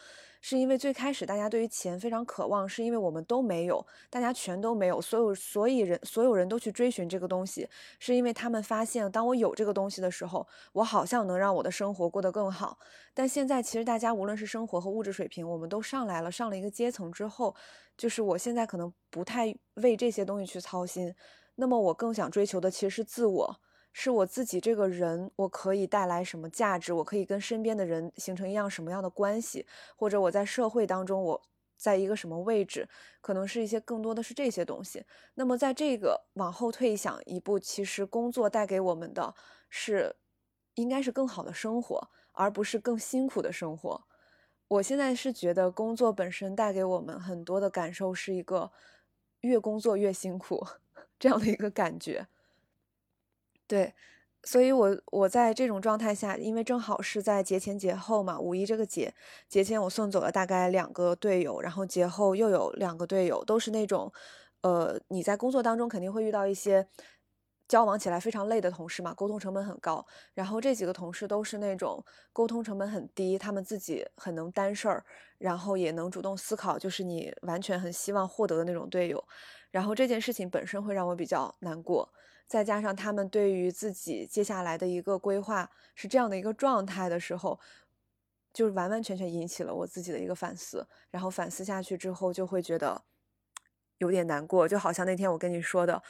是因为最开始大家对于钱非常渴望，是因为我们都没有，大家全都没有，所有所以人所有人都去追寻这个东西，是因为他们发现，当我有这个东西的时候，我好像能让我的生活过得更好。但现在其实大家无论是生活和物质水平，我们都上来了，上了一个阶层之后，就是我现在可能不太为这些东西去操心，那么我更想追求的其实是自我。是我自己这个人，我可以带来什么价值？我可以跟身边的人形成一样什么样的关系？或者我在社会当中，我在一个什么位置？可能是一些更多的是这些东西。那么在这个往后退想一步，其实工作带给我们的是，应该是更好的生活，而不是更辛苦的生活。我现在是觉得工作本身带给我们很多的感受，是一个越工作越辛苦 这样的一个感觉。对，所以，我我在这种状态下，因为正好是在节前节后嘛，五一这个节，节前我送走了大概两个队友，然后节后又有两个队友，都是那种，呃，你在工作当中肯定会遇到一些交往起来非常累的同事嘛，沟通成本很高。然后这几个同事都是那种沟通成本很低，他们自己很能担事儿，然后也能主动思考，就是你完全很希望获得的那种队友。然后这件事情本身会让我比较难过。再加上他们对于自己接下来的一个规划是这样的一个状态的时候，就是完完全全引起了我自己的一个反思。然后反思下去之后，就会觉得有点难过。就好像那天我跟你说的，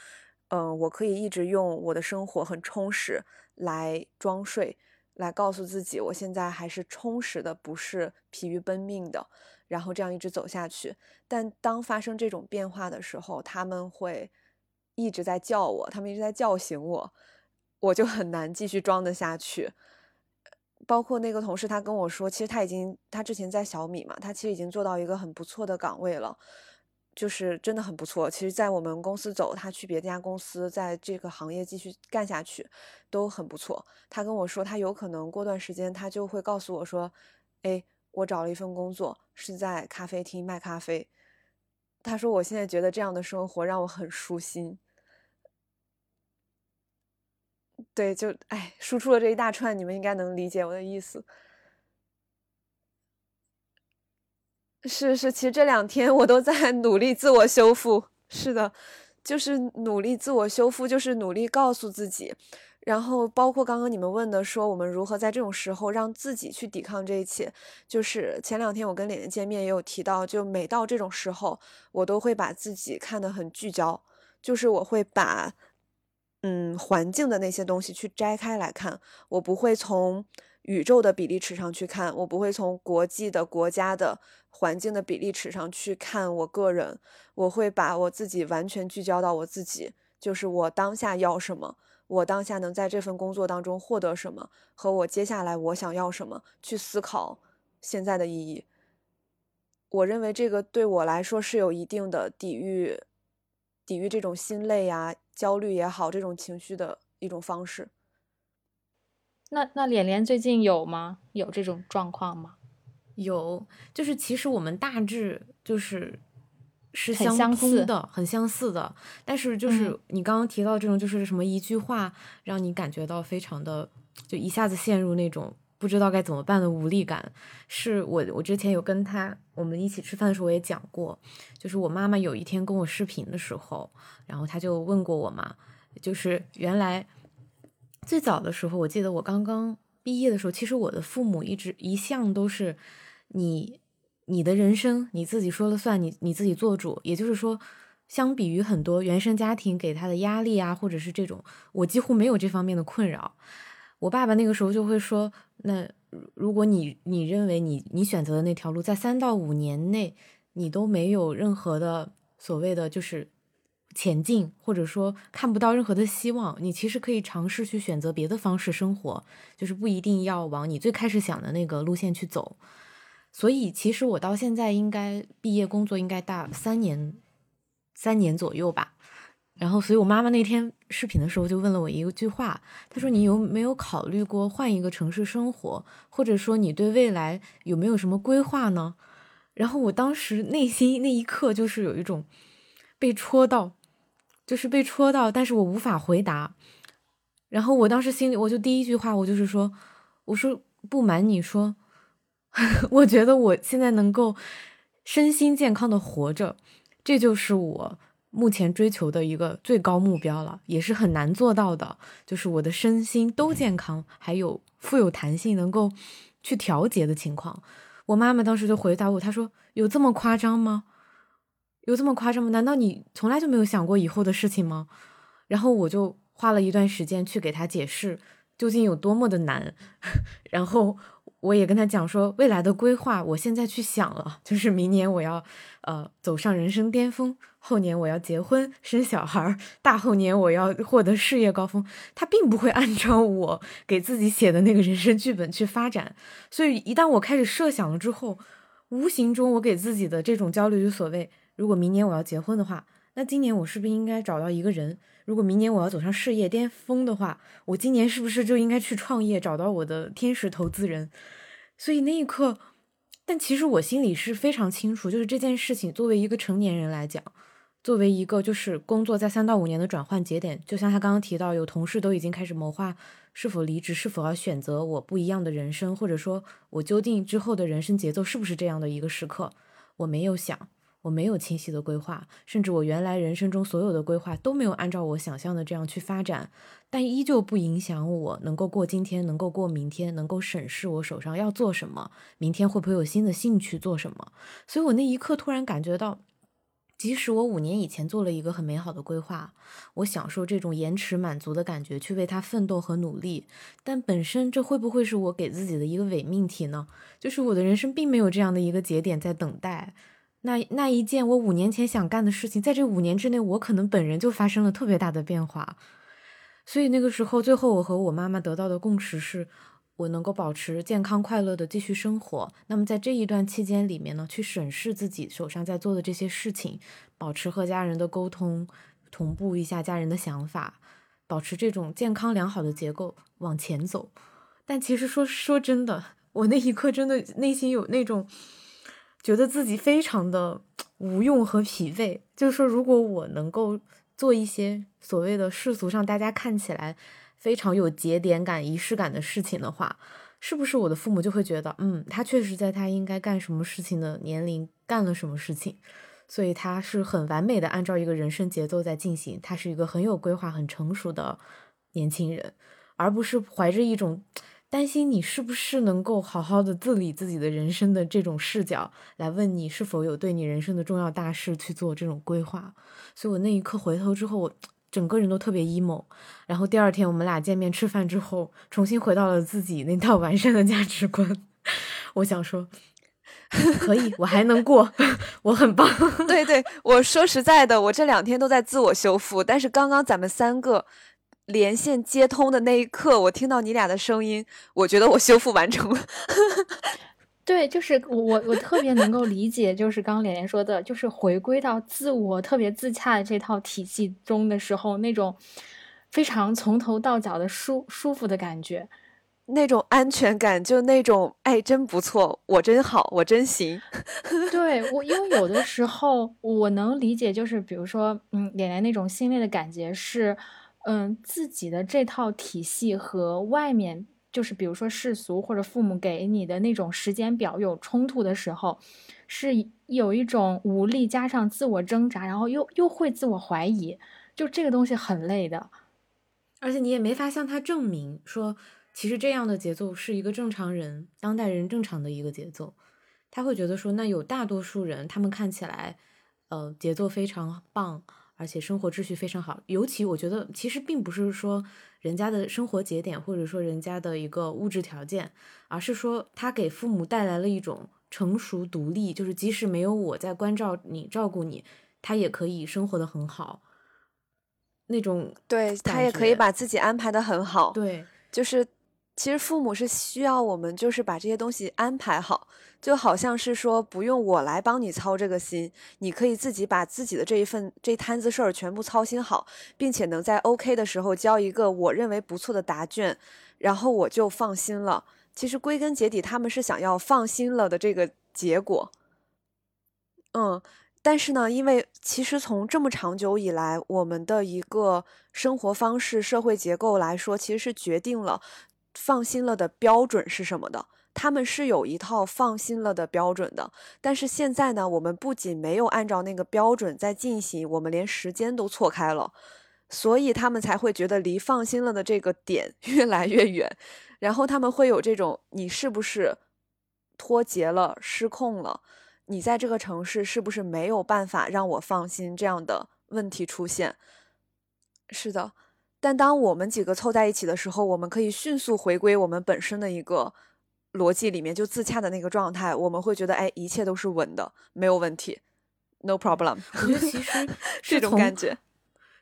嗯，我可以一直用我的生活很充实来装睡，来告诉自己我现在还是充实的，不是疲于奔命的。然后这样一直走下去。但当发生这种变化的时候，他们会。一直在叫我，他们一直在叫醒我，我就很难继续装得下去。包括那个同事，他跟我说，其实他已经，他之前在小米嘛，他其实已经做到一个很不错的岗位了，就是真的很不错。其实，在我们公司走，他去别家公司，在这个行业继续干下去，都很不错。他跟我说，他有可能过段时间，他就会告诉我说，哎，我找了一份工作，是在咖啡厅卖咖啡。他说，我现在觉得这样的生活让我很舒心。对，就哎，输出了这一大串，你们应该能理解我的意思。是是，其实这两天我都在努力自我修复。是的，就是努力自我修复，就是努力告诉自己。然后，包括刚刚你们问的，说我们如何在这种时候让自己去抵抗这一切。就是前两天我跟脸脸见面也有提到，就每到这种时候，我都会把自己看得很聚焦，就是我会把。嗯，环境的那些东西去摘开来看，我不会从宇宙的比例尺上去看，我不会从国际的国家的环境的比例尺上去看我个人，我会把我自己完全聚焦到我自己，就是我当下要什么，我当下能在这份工作当中获得什么，和我接下来我想要什么，去思考现在的意义。我认为这个对我来说是有一定的抵御，抵御这种心累呀、焦虑也好，这种情绪的一种方式。那那脸脸最近有吗？有这种状况吗？有，就是其实我们大致就是是相似通的，很相似的。但是就是嗯你刚刚提到这种，就是什么一句话让你感觉到非常的，就一下子陷入那种不知道该怎么办的无力感。是我我之前有跟他我们一起吃饭的时候我也讲过，就是我妈妈有一天跟我视频的时候，然后她就问过我嘛，就是原来最早的时候，我记得我刚刚毕业的时候，其实我的父母一直一向都是你你的人生你自己说了算，你你自己做主。也就是说，相比于很多原生家庭给他的压力啊，或者是这种，我几乎没有这方面的困扰。我爸爸那个时候就会说，那如果你你认为你你选择的那条路，在三到五年内你都没有任何的所谓的就是前进，或者说看不到任何的希望，你其实可以尝试去选择别的方式生活，就是不一定要往你最开始想的那个路线去走。所以，其实我到现在应该毕业工作应该大三年，三年左右吧。然后，所以我妈妈那天视频的时候就问了我一句话，她说：“你有没有考虑过换一个城市生活，或者说你对未来有没有什么规划呢？”然后我当时内心那一刻就是有一种被戳到，就是被戳到，但是我无法回答。然后我当时心里我就第一句话我就是说，我说不瞒你说，我觉得我现在能够身心健康的活着，这就是我目前追求的一个最高目标了，也是很难做到的。就是我的身心都健康，还有富有弹性，能够去调节的情况。我妈妈当时就回答我，她说：“有这么夸张吗？有这么夸张吗？难道你从来就没有想过以后的事情吗？”然后我就花了一段时间去给她解释究竟有多么的难，然后我也跟他讲说未来的规划，我现在去想了，就是明年我要呃走上人生巅峰，后年我要结婚生小孩，大后年我要获得事业高峰。他并不会按照我给自己写的那个人生剧本去发展，所以一旦我开始设想了之后，无形中我给自己的这种焦虑就所谓，如果明年我要结婚的话，那今年我是不是应该找到一个人？如果明年我要走上事业巅峰的话，我今年是不是就应该去创业，找到我的天使投资人？所以那一刻，但其实我心里是非常清楚，就是这件事情作为一个成年人来讲，作为一个就是工作在三到五年的转换节点，就像他刚刚提到，有同事都已经开始谋划是否离职，是否要选择我不一样的人生，或者说我究竟之后的人生节奏是不是这样的一个时刻，我没有想。我没有清晰的规划，甚至我原来人生中所有的规划都没有按照我想象的这样去发展，但依旧不影响我能够过今天，能够过明天，能够审视我手上要做什么，明天会不会有新的兴趣做什么。所以我那一刻突然感觉到，即使我五年以前做了一个很美好的规划，我享受这种延迟满足的感觉，去为它奋斗和努力，但本身这会不会是我给自己的一个伪命题呢？就是我的人生并没有这样的一个节点在等待。那那一件我五年前想干的事情，在这五年之内，我可能本人就发生了特别大的变化。所以那个时候，最后我和我妈妈得到的共识是，我能够保持健康快乐的继续生活。那么在这一段期间里面呢，去审视自己手上在做的这些事情，保持和家人的沟通，同步一下家人的想法，保持这种健康良好的结构往前走。但其实说说真的，我那一刻真的内心有那种。觉得自己非常的无用和疲惫，就是说，如果我能够做一些所谓的世俗上大家看起来非常有节点感、仪式感的事情的话，是不是我的父母就会觉得，嗯，他确实在他应该干什么事情的年龄干了什么事情，所以他是很完美的按照一个人生节奏在进行，他是一个很有规划、很成熟的年轻人，而不是怀着一种。担心你是不是能够好好的自理自己的人生的这种视角来问你是否有对你人生的重要大事去做这种规划，所以我那一刻回头之后，我 整个人都特别 emo。然后第二天我们俩见面吃饭之后，重新回到了自己那套完善的价值观。我想说，可以，我还能过，我很棒。对对，我说实在的，我这两天都在自我修复，但是刚刚咱们三个。连线接通的那一刻，我听到你俩的声音，我觉得我修复完成了。对，就是我我特别能够理解，就是刚刚连连说的，就是回归到自我特别自洽的这套体系中的时候，那种非常从头到脚的舒舒服的感觉。那种安全感，就那种哎，真不错，我真好，我真行。对我，因为有的时候我能理解，就是比如说，嗯，连连那种心累的感觉是，嗯，自己的这套体系和外面，就是比如说世俗或者父母给你的那种时间表有冲突的时候，是有一种无力加上自我挣扎，然后又又会自我怀疑，就这个东西很累的，而且你也没法向他证明说。其实这样的节奏是一个正常人、当代人正常的一个节奏，他会觉得说，那有大多数人，他们看起来，呃，节奏非常棒，而且生活秩序非常好。尤其我觉得，其实并不是说人家的生活节点，或者说人家的一个物质条件，而是说他给父母带来了一种成熟独立，就是即使没有我在关照你、照顾你，他也可以生活的很好。那种对他也可以把自己安排的很好，对，就是。其实父母是需要我们，就是把这些东西安排好，就好像是说不用我来帮你操这个心，你可以自己把自己的这一份这摊子事儿全部操心好，并且能在 OK 的时候交一个我认为不错的答卷，然后我就放心了。其实归根结底，他们是想要放心了的这个结果。嗯，但是呢，因为其实从这么长久以来，我们的一个生活方式、社会结构来说，其实是决定了。放心了的标准是什么的？他们是有一套放心了的标准的。但是现在呢，我们不仅没有按照那个标准在进行，我们连时间都错开了，所以他们才会觉得离放心了的这个点 越来越远。然后他们会有这种：你是不是脱节了、失控了？你在这个城市是不是没有办法让我放心？这样的问题出现。是的。但当我们几个凑在一起的时候，我们可以迅速回归我们本身的一个逻辑里面，就自洽的那个状态。我们会觉得，哎，一切都是稳的，没有问题，no problem。我觉得其实这种感觉，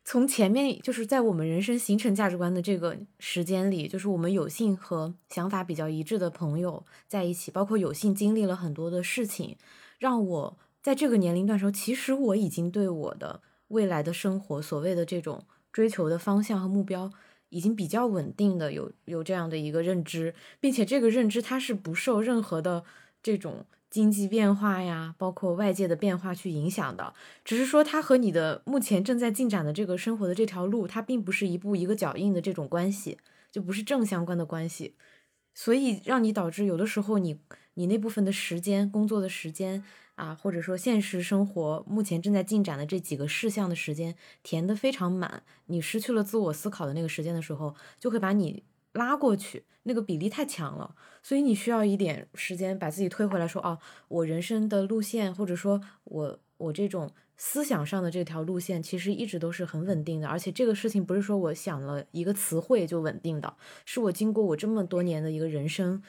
从前面就是在我们人生形成价值观的这个时间里，就是我们有幸和想法比较一致的朋友在一起，包括有幸经历了很多的事情，让我在这个年龄段时候，其实我已经对我的未来的生活所谓的这种。追求的方向和目标已经比较稳定的有有这样的一个认知，并且这个认知它是不受任何的这种经济变化呀，包括外界的变化去影响的。只是说它和你的目前正在进展的这个生活的这条路，它并不是一步一个脚印的这种关系，就不是正相关的关系，所以让你导致有的时候你你那部分的时间工作的时间。啊，或者说现实生活目前正在进展的这几个事项的时间填得非常满，你失去了自我思考的那个时间的时候，就会把你拉过去，那个比例太强了，所以你需要一点时间把自己推回来，说哦，我人生的路线，或者说我我这种思想上的这条路线，其实一直都是很稳定的，而且这个事情不是说我想了一个词汇就稳定的，是我经过我这么多年的一个人生。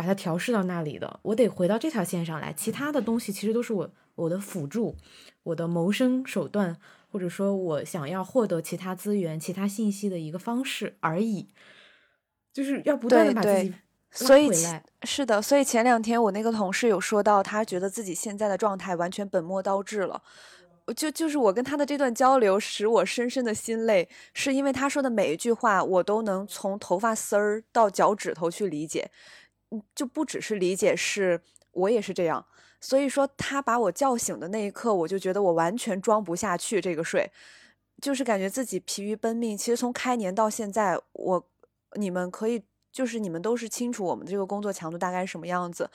把它调试到那里的，我得回到这条线上来。其他的东西其实都是我我的辅助，我的谋生手段，或者说我想要获得其他资源、其他信息的一个方式而已。就是要不断的把自己所以是的，所以前两天我那个同事有说到，他觉得自己现在的状态完全本末倒置了。就就是我跟他的这段交流，使我深深的心累，是因为他说的每一句话，我都能从头发丝儿到脚趾头去理解。就不只是理解，是我也是这样。所以说，他把我叫醒的那一刻，我就觉得我完全装不下去这个睡，就是感觉自己疲于奔命。其实从开年到现在，我你们可以，就是你们都是清楚我们这个工作强度大概是什么样子。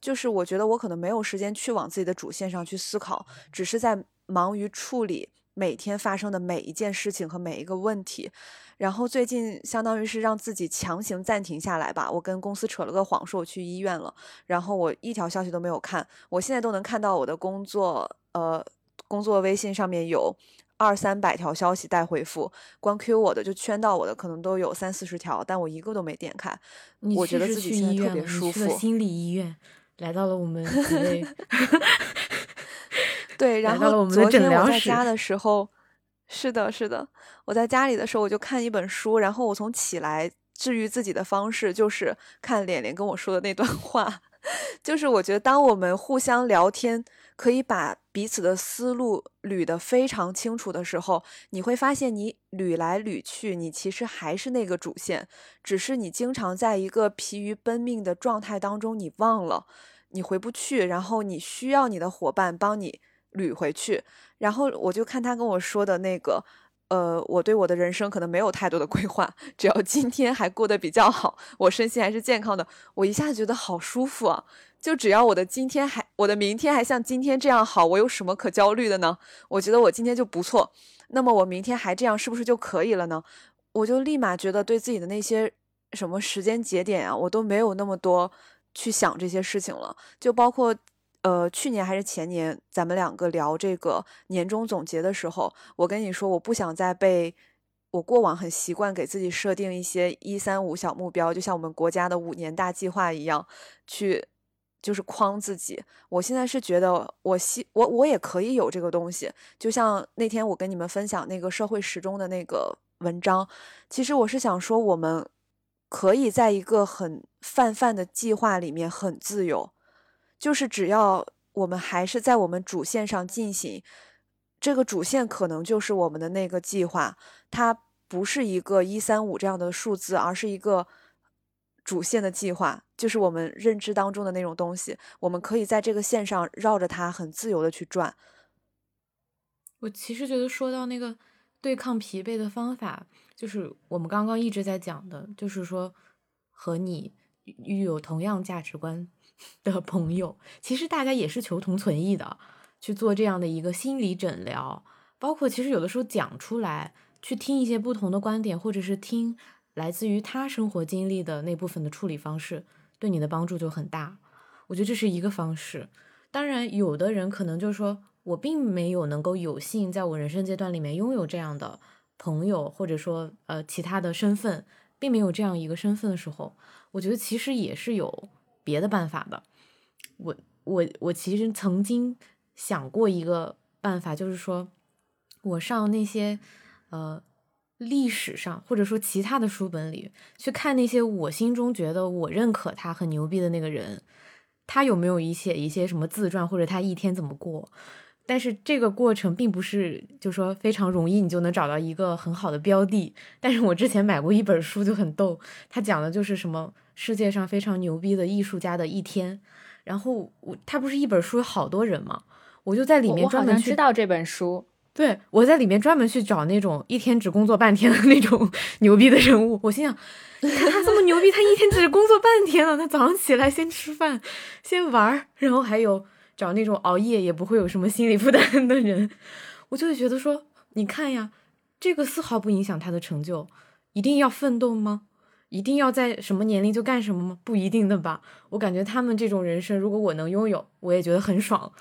就是我觉得我可能没有时间去往自己的主线上去思考，只是在忙于处理每天发生的每一件事情和每一个问题。然后最近相当于是让自己强行暂停下来吧，我跟公司扯了个谎，说我去医院了，然后我一条消息都没有看，我现在都能看到我的工作，呃，工作微信上面有二三百条消息待回复，光 Q 我的就圈到我的可能都有三四十条，但我一个都没点开。我觉得自己现在特别舒服。心理医院来到了我们 对，然后昨天我在家的时候。是的，是的。我在家里的时候，我就看一本书，然后我从起来治愈自己的方式就是看脸脸跟我说的那段话。就是我觉得，当我们互相聊天，可以把彼此的思路捋得非常清楚的时候，你会发现，你捋来捋去，你其实还是那个主线，只是你经常在一个疲于奔命的状态当中，你忘了，你回不去，然后你需要你的伙伴帮你捋回去。然后我就看他跟我说的那个。呃，我对我的人生可能没有太多的规划，只要今天还过得比较好，我身心还是健康的，我一下子觉得好舒服啊！就只要我的今天还，我的明天还像今天这样好，我有什么可焦虑的呢？我觉得我今天就不错，那么我明天还这样是不是就可以了呢？我就立马觉得对自己的那些什么时间节点啊，我都没有那么多去想这些事情了，就包括。呃，去年还是前年，咱们两个聊这个年终总结的时候，我跟你说，我不想再被我过往很习惯给自己设定一些一三五小目标，就像我们国家的五年大计划一样，去就是框自己。我现在是觉得，我希我我也可以有这个东西。就像那天我跟你们分享那个社会时钟的那个文章，其实我是想说，我们可以在一个很泛泛的计划里面很自由。就是只要我们还是在我们主线上进行，这个主线可能就是我们的那个计划，它不是一个一三五这样的数字，而是一个主线的计划，就是我们认知当中的那种东西。我们可以在这个线上绕着它很自由的去转。我其实觉得说到那个对抗疲惫的方法，就是我们刚刚一直在讲的，就是说和你拥有同样价值观。的朋友，其实大家也是求同存异的，去做这样的一个心理诊疗，包括其实有的时候讲出来，去听一些不同的观点，或者是听来自于他生活经历的那部分的处理方式，对你的帮助就很大。我觉得这是一个方式。当然，有的人可能就是说我并没有能够有幸在我人生阶段里面拥有这样的朋友，或者说呃其他的身份，并没有这样一个身份的时候，我觉得其实也是有。别的办法的，我我我其实曾经想过一个办法，就是说我上那些呃历史上或者说其他的书本里去看那些我心中觉得我认可他很牛逼的那个人，他有没有一些一些什么自传或者他一天怎么过？但是这个过程并不是就说非常容易你就能找到一个很好的标的。但是我之前买过一本书就很逗，他讲的就是什么。世界上非常牛逼的艺术家的一天，然后我他不是一本书有好多人吗？我就在里面专门知道这本书，对我在里面专门去找那种一天只工作半天的那种 牛逼的人物。我心想，你看他这么牛逼，他一天只工作半天了，他早上起来先吃饭，先玩，然后还有找那种熬夜也不会有什么心理负担的人，我就会觉得说，你看呀，这个丝毫不影响他的成就，一定要奋斗吗？一定要在什么年龄就干什么吗？不一定的吧。我感觉他们这种人生，如果我能拥有，我也觉得很爽。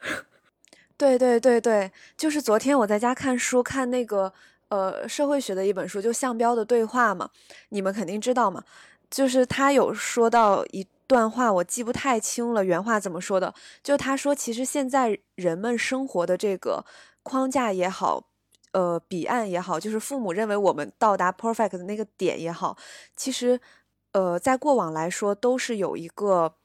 对对对对，就是昨天我在家看书，看那个呃社会学的一本书，就项标的对话嘛。你们肯定知道嘛，就是他有说到一段话，我记不太清了原话怎么说的。就他说，其实现在人们生活的这个框架也好。呃，彼岸也好，就是父母认为我们到达 perfect 的那个点也好，其实，呃，在过往来说都是有一个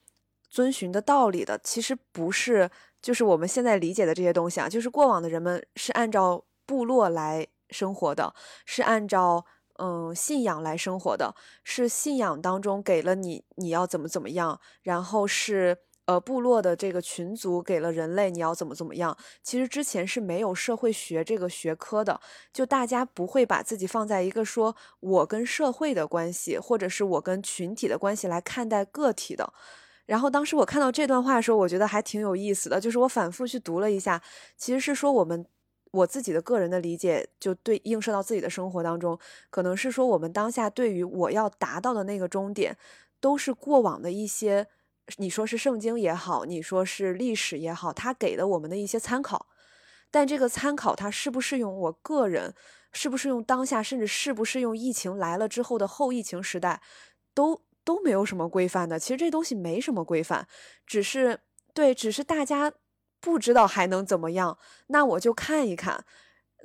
遵循的道理的。其实不是，就是我们现在理解的这些东西啊，就是过往的人们是按照部落来生活的，是按照嗯信仰来生活的，是信仰当中给了你你要怎么怎么样，然后是。呃，部落的这个群族给了人类，你要怎么怎么样？其实之前是没有社会学这个学科的，就大家不会把自己放在一个说我跟社会的关系，或者是我跟群体的关系来看待个体的。然后当时我看到这段话的时候，我觉得还挺有意思的，就是我反复去读了一下，其实是说我们我自己的个人的理解，就对映射到自己的生活当中，可能是说我们当下对于我要达到的那个终点，都是过往的一些。你说是圣经也好，你说是历史也好，它给了我们的一些参考，但这个参考它适不适用我个人，适不适用当下，甚至适不适用疫情来了之后的后疫情时代，都都没有什么规范的。其实这东西没什么规范，只是对，只是大家不知道还能怎么样，那我就看一看。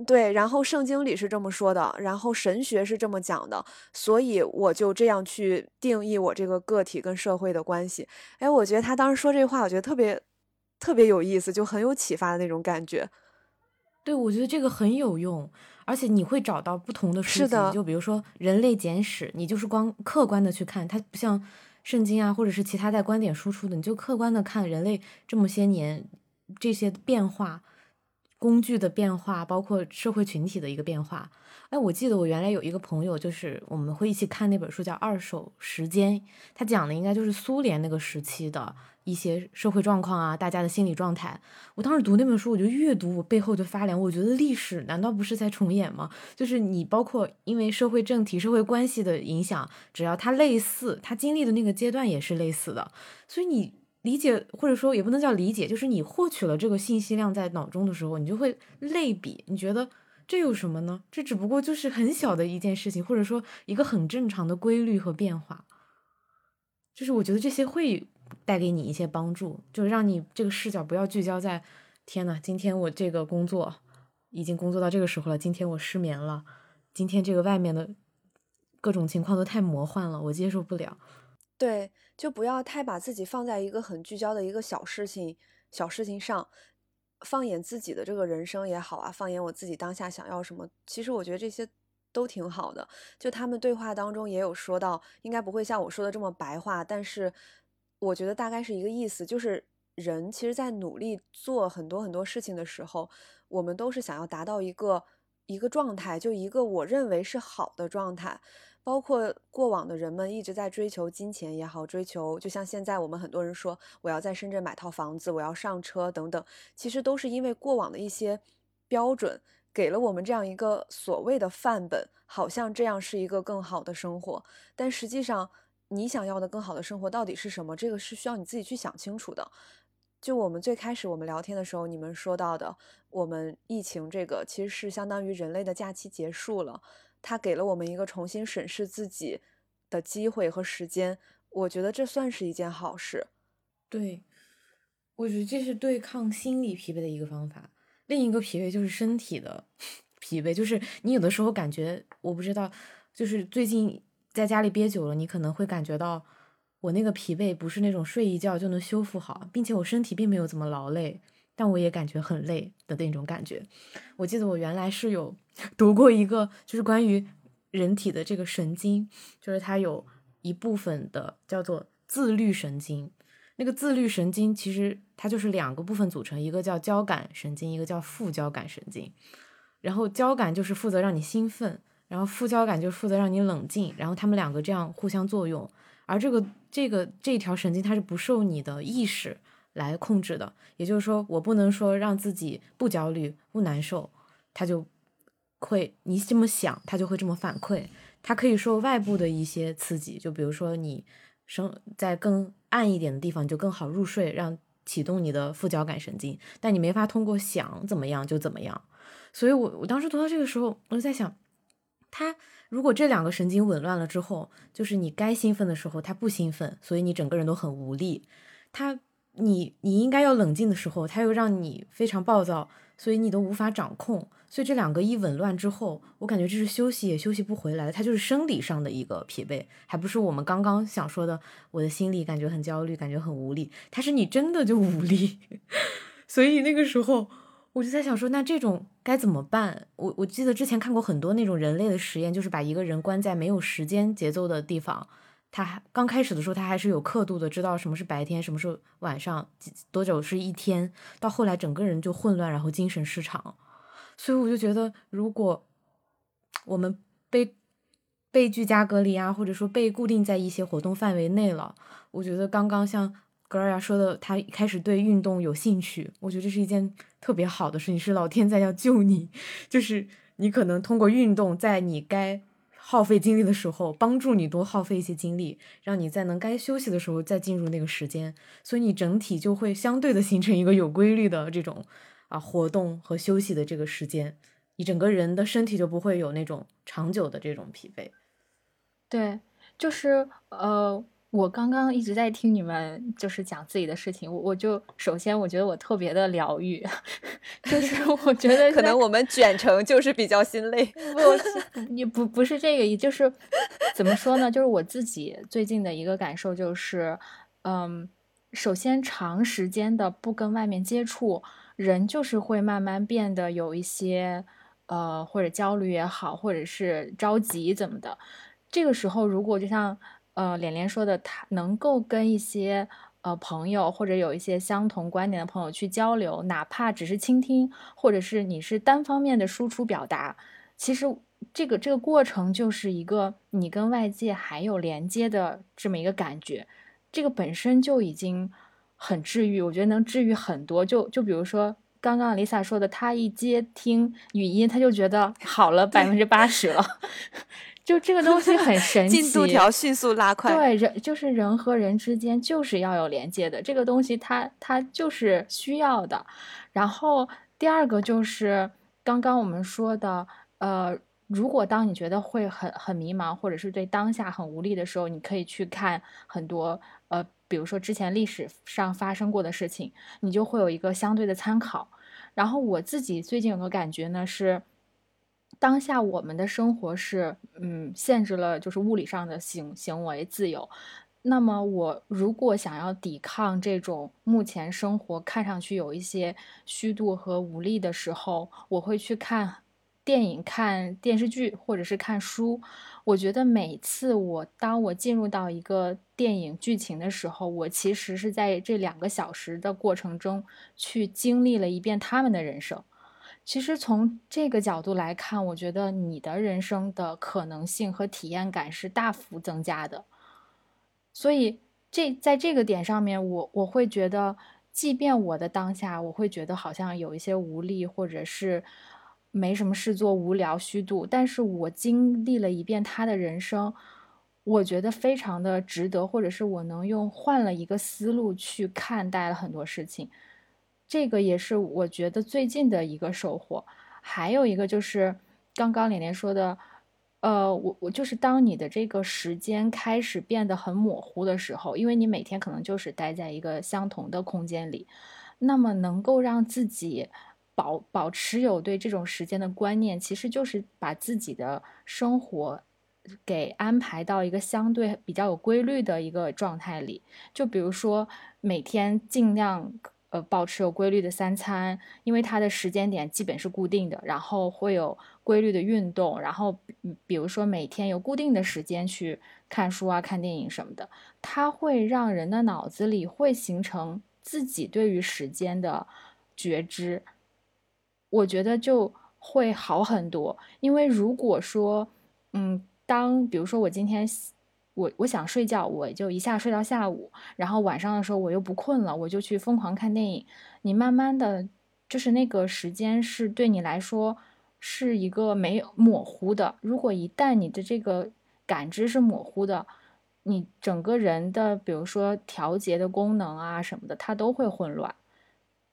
对，然后圣经里是这么说的，然后神学是这么讲的，所以我就这样去定义我这个个体跟社会的关系。哎，我觉得他当时说这话，我觉得特别特别有意思，就很有启发的那种感觉。对，我觉得这个很有用，而且你会找到不同的书籍，就比如说《人类简史》，你就是光客观的去看，它不像圣经啊，或者是其他带观点输出的，你就客观的看人类这么些年这些变化。工具的变化，包括社会群体的一个变化。哎，我记得我原来有一个朋友，就是我们会一起看那本书，叫《二手时间》，他讲的应该就是苏联那个时期的一些社会状况啊，大家的心理状态。我当时读那本书，我就越读我背后就发凉。我觉得历史难道不是在重演吗？就是你包括因为社会政体、社会关系的影响，只要它类似，它经历的那个阶段也是类似的，所以你。理解或者说也不能叫理解，就是你获取了这个信息量在脑中的时候，你就会类比，你觉得这有什么呢？这只不过就是很小的一件事情，或者说一个很正常的规律和变化。就是我觉得这些会带给你一些帮助，就是让你这个视角不要聚焦在天呐，今天我这个工作已经工作到这个时候了，今天我失眠了，今天这个外面的各种情况都太魔幻了，我接受不了。对。就不要太把自己放在一个很聚焦的一个小事情、小事情上，放眼自己的这个人生也好啊，放眼我自己当下想要什么，其实我觉得这些都挺好的。就他们对话当中也有说到，应该不会像我说的这么白话，但是我觉得大概是一个意思，就是人其实，在努力做很多很多事情的时候，我们都是想要达到一个一个状态，就一个我认为是好的状态。包括过往的人们一直在追求金钱也好，追求就像现在我们很多人说我要在深圳买套房子，我要上车等等，其实都是因为过往的一些标准给了我们这样一个所谓的范本，好像这样是一个更好的生活。但实际上，你想要的更好的生活到底是什么？这个是需要你自己去想清楚的。就我们最开始我们聊天的时候，你们说到的，我们疫情这个其实是相当于人类的假期结束了。他给了我们一个重新审视自己的机会和时间，我觉得这算是一件好事。对，我觉得这是对抗心理疲惫的一个方法。另一个疲惫就是身体的 疲惫，就是你有的时候感觉，我不知道，就是最近在家里憋久了，你可能会感觉到我那个疲惫不是那种睡一觉就能修复好，并且我身体并没有怎么劳累。但我也感觉很累的那种感觉。我记得我原来是有 读过一个，就是关于人体的这个神经，就是它有一部分的叫做自律神经。那个自律神经其实它就是两个部分组成，一个叫交感神经，一个叫副交感神经。然后交感就是负责让你兴奋，然后副交感就负责让你冷静，然后他们两个这样互相作用。而这个这个这条神经它是不受你的意识。来控制的，也就是说，我不能说让自己不焦虑、不难受，他就会你这么想，他就会这么反馈。他可以受外部的一些刺激，就比如说你生在更暗一点的地方，就更好入睡，让启动你的副交感神经。但你没法通过想怎么样就怎么样。所以我我当时读到这个时候，我就在想，他如果这两个神经紊乱了之后，就是你该兴奋的时候他不兴奋，所以你整个人都很无力。他。你你应该要冷静的时候，他又让你非常暴躁，所以你都无法掌控。所以这两个一紊乱之后，我感觉这是休息也休息不回来的，它就是生理上的一个疲惫，还不是我们刚刚想说的，我的心里感觉很焦虑，感觉很无力。它是你真的就无力。所以那个时候我就在想说，那这种该怎么办？我我记得之前看过很多那种人类的实验，就是把一个人关在没有时间节奏的地方。他刚开始的时候，他还是有刻度的，知道什么是白天，什么是晚上，多久是一天。到后来，整个人就混乱，然后精神失常。所以我就觉得，如果我们被被居家隔离啊，或者说被固定在一些活动范围内了，我觉得刚刚像格尔亚说的，他开始对运动有兴趣，我觉得这是一件特别好的事情，是老天在要救你，就是你可能通过运动，在你该。耗费精力的时候，帮助你多耗费一些精力，让你在能该休息的时候再进入那个时间，所以你整体就会相对的形成一个有规律的这种啊活动和休息的这个时间，你整个人的身体就不会有那种长久的这种疲惫。对，就是呃，我刚刚一直在听你们就是讲自己的事情，我我就首先我觉得我特别的疗愈，就是 我觉得可能我们卷成就是比较心累，不，也不不是这个，也就是怎么说呢？就是我自己最近的一个感受就是，嗯，首先长时间的不跟外面接触，人就是会慢慢变得有一些呃或者焦虑也好，或者是着急怎么的，这个时候如果就像。呃，连连说的，他能够跟一些呃朋友或者有一些相同观点的朋友去交流，哪怕只是倾听，或者是你是单方面的输出表达，其实这个这个过程就是一个你跟外界还有连接的这么一个感觉，这个本身就已经很治愈，我觉得能治愈很多。就就比如说刚刚 Lisa 说的，她一接听语音，她就觉得好了百分之八十了。就这个东西很神奇，进度条迅速拉快。对，人就是人和人之间就是要有连接的，这个东西它它就是需要的。然后第二个就是刚刚我们说的，呃，如果当你觉得会很很迷茫，或者是对当下很无力的时候，你可以去看很多呃，比如说之前历史上发生过的事情，你就会有一个相对的参考。然后我自己最近有个感觉呢是。当下我们的生活是，嗯，限制了就是物理上的行行为自由。那么我如果想要抵抗这种目前生活看上去有一些虚度和无力的时候，我会去看电影、看电视剧或者是看书。我觉得每次我当我进入到一个电影剧情的时候，我其实是在这两个小时的过程中去经历了一遍他们的人生。其实从这个角度来看，我觉得你的人生的可能性和体验感是大幅增加的。所以这在这个点上面，我我会觉得，即便我的当下，我会觉得好像有一些无力，或者是没什么事做、无聊、虚度，但是我经历了一遍他的人生，我觉得非常的值得，或者是我能用换了一个思路去看待了很多事情。这个也是我觉得最近的一个收获，还有一个就是刚刚连连说的，呃，我我就是当你的这个时间开始变得很模糊的时候，因为你每天可能就是待在一个相同的空间里，那么能够让自己保保持有对这种时间的观念，其实就是把自己的生活给安排到一个相对比较有规律的一个状态里，就比如说每天尽量。呃，保持有规律的三餐，因为它的时间点基本是固定的，然后会有规律的运动，然后比如说每天有固定的时间去看书啊、看电影什么的，它会让人的脑子里会形成自己对于时间的觉知，我觉得就会好很多。因为如果说，嗯，当比如说我今天。我我想睡觉，我就一下睡到下午，然后晚上的时候我又不困了，我就去疯狂看电影。你慢慢的，就是那个时间是对你来说是一个没有模糊的。如果一旦你的这个感知是模糊的，你整个人的，比如说调节的功能啊什么的，它都会混乱。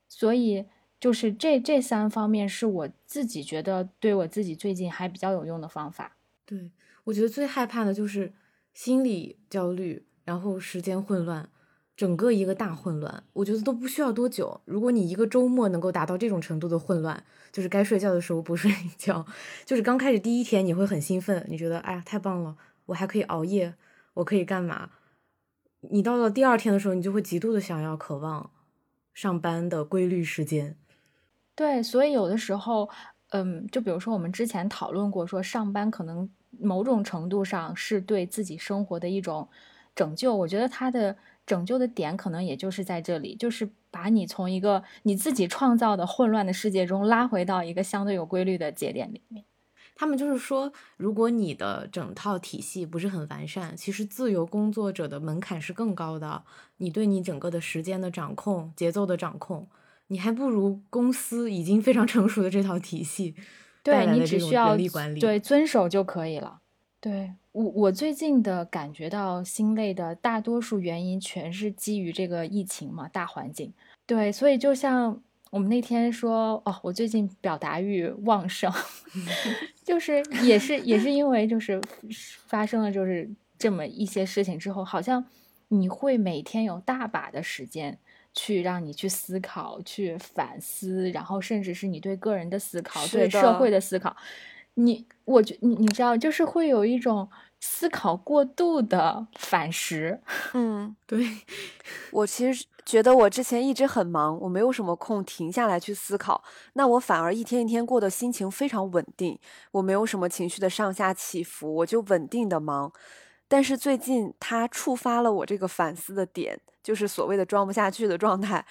所以就是这这三方面是我自己觉得对我自己最近还比较有用的方法。对我觉得最害怕的就是。心理焦虑，然后时间混乱，整个一个大混乱，我觉得都不需要多久。如果你一个周末能够达到这种程度的混乱，就是该睡觉的时候不睡觉，就是刚开始第一天你会很兴奋，你觉得哎呀太棒了，我还可以熬夜，我可以干嘛？你到了第二天的时候，你就会极度的想要渴望上班的规律时间。对，所以有的时候，嗯，就比如说我们之前讨论过，说上班可能。某种程度上是对自己生活的一种拯救，我觉得他的拯救的点可能也就是在这里，就是把你从一个你自己创造的混乱的世界中拉回到一个相对有规律的节点里面。他们就是说，如果你的整套体系不是很完善，其实自由工作者的门槛是更高的。你对你整个的时间的掌控、节奏的掌控，你还不如公司已经非常成熟的这套体系。对你只需要对遵守就可以了。对我我最近的感觉到心累的大多数原因全是基于这个疫情嘛大环境。对，所以就像我们那天说哦，我最近表达欲旺盛，就是也是也是因为就是发生了就是这么一些事情之后，好像你会每天有大把的时间去让你去思考、去反思，然后甚至是你对个人的思考、对社会的思考。你，我觉你你知道，就是会有一种思考过度的反噬。嗯，对，我其实觉得我之前一直很忙，我没有什么空停下来去思考，那我反而一天一天过得心情非常稳定，我没有什么情绪的上下起伏，我就稳定的忙。但是最近它触发了我这个反思的点，就是所谓的装不下去的状态。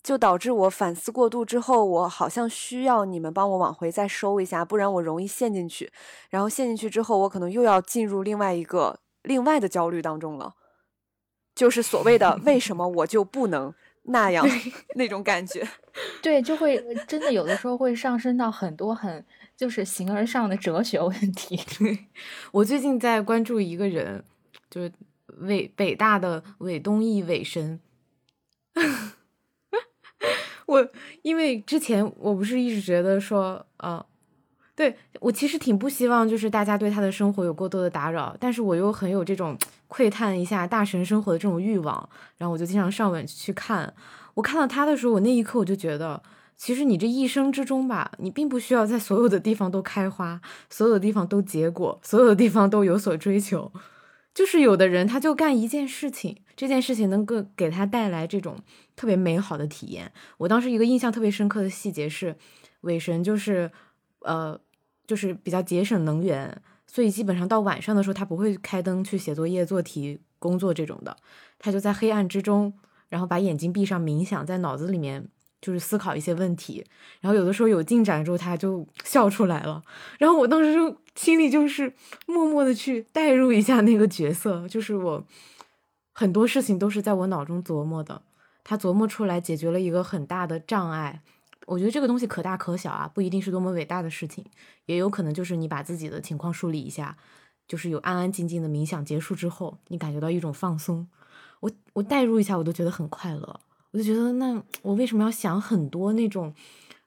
就导致我反思过度之后，我好像需要你们帮我往回再收一下，不然我容易陷进去。然后陷进去之后，我可能又要进入另外一个另外的焦虑当中了，就是所谓的为什么我就不能那样那种感觉。对，就会真的有的时候会上升到很多很就是形而上的哲学问题。对我最近在关注一个人，就是伟北大的韦东奕韦神。我因为之前我不是一直觉得说，呃，对我其实挺不希望就是大家对他的生活有过多的打扰，但是我又很有这种窥探一下大神生活的这种欲望，然后我就经常上网去看。我看到他的时候，我那一刻我就觉得，其实你这一生之中吧，你并不需要在所有的地方都开花，所有的地方都结果，所有的地方都有所追求。就是有的人他就干一件事情，这件事情能够给他带来这种。特别美好的体验。我当时一个印象特别深刻的细节是，韦神就是，呃，就是比较节省能源，所以基本上到晚上的时候，他不会开灯去写作业、做题、工作这种的，他就在黑暗之中，然后把眼睛闭上冥想，在脑子里面就是思考一些问题，然后有的时候有进展之后，他就笑出来了。然后我当时就心里就是默默的去代入一下那个角色，就是我很多事情都是在我脑中琢磨的。他琢磨出来，解决了一个很大的障碍。我觉得这个东西可大可小啊，不一定是多么伟大的事情，也有可能就是你把自己的情况梳理一下，就是有安安静静的冥想结束之后，你感觉到一种放松。我我代入一下，我都觉得很快乐。我就觉得，那我为什么要想很多那种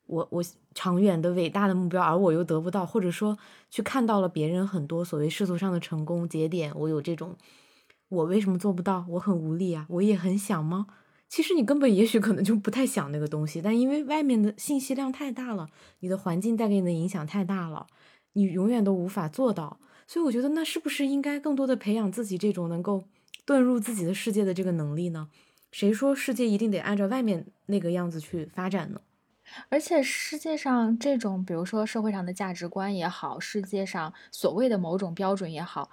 我我长远的伟大的目标，而我又得不到，或者说去看到了别人很多所谓世俗上的成功节点，我有这种我为什么做不到？我很无力啊，我也很想吗？其实你根本也许可能就不太想那个东西，但因为外面的信息量太大了，你的环境带给你的影响太大了，你永远都无法做到。所以我觉得，那是不是应该更多的培养自己这种能够遁入自己的世界的这个能力呢？谁说世界一定得按照外面那个样子去发展呢？而且世界上这种，比如说社会上的价值观也好，世界上所谓的某种标准也好，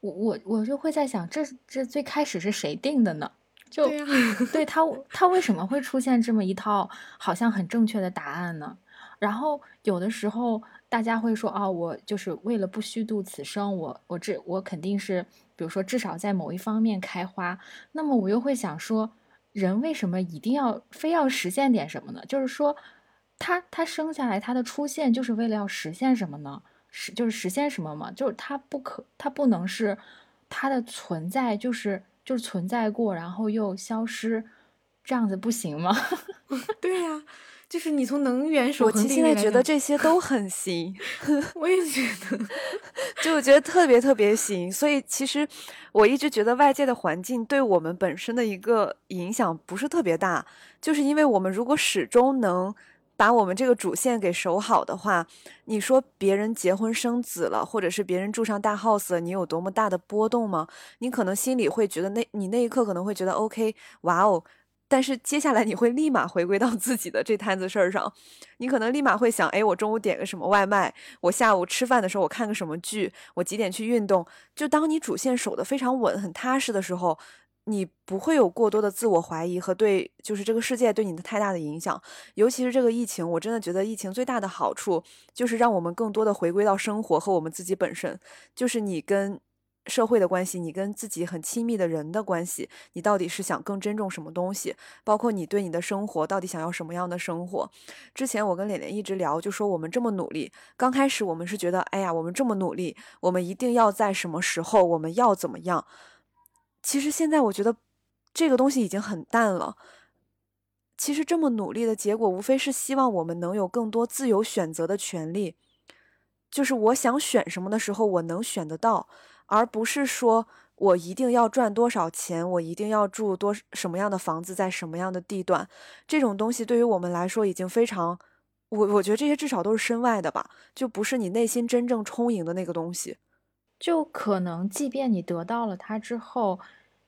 我我我就会在想，这这最开始是谁定的呢？就对他，他为什么会出现这么一套好像很正确的答案呢？然后有的时候大家会说，哦，我就是为了不虚度此生，我我这我肯定是，比如说至少在某一方面开花。那么我又会想说，人为什么一定要非要实现点什么呢？就是说，他他生下来他的出现就是为了要实现什么呢？实就是实现什么吗？就是他不可，他不能是他的存在就是。就是存在过，然后又消失，这样子不行吗？对呀，就是你从能源守恒我现在觉得这些都很行，我也觉得，就我觉得特别特别行。所以其实我一直觉得外界的环境对我们本身的一个影响不是特别大，就是因为我们如果始终能。把我们这个主线给守好的话，你说别人结婚生子了，或者是别人住上大 house，你有多么大的波动吗？你可能心里会觉得那，你那一刻可能会觉得 OK，哇哦，但是接下来你会立马回归到自己的这摊子事儿上，你可能立马会想，哎，我中午点个什么外卖，我下午吃饭的时候我看个什么剧，我几点去运动？就当你主线守得非常稳、很踏实的时候。你不会有过多的自我怀疑和对，就是这个世界对你的太大的影响。尤其是这个疫情，我真的觉得疫情最大的好处就是让我们更多的回归到生活和我们自己本身，就是你跟社会的关系，你跟自己很亲密的人的关系，你到底是想更珍重什么东西？包括你对你的生活到底想要什么样的生活？之前我跟脸脸一直聊，就说我们这么努力，刚开始我们是觉得，哎呀，我们这么努力，我们一定要在什么时候，我们要怎么样？其实现在我觉得，这个东西已经很淡了。其实这么努力的结果，无非是希望我们能有更多自由选择的权利，就是我想选什么的时候，我能选得到，而不是说我一定要赚多少钱，我一定要住多什么样的房子，在什么样的地段，这种东西对于我们来说已经非常，我我觉得这些至少都是身外的吧，就不是你内心真正充盈的那个东西。就可能，即便你得到了它之后，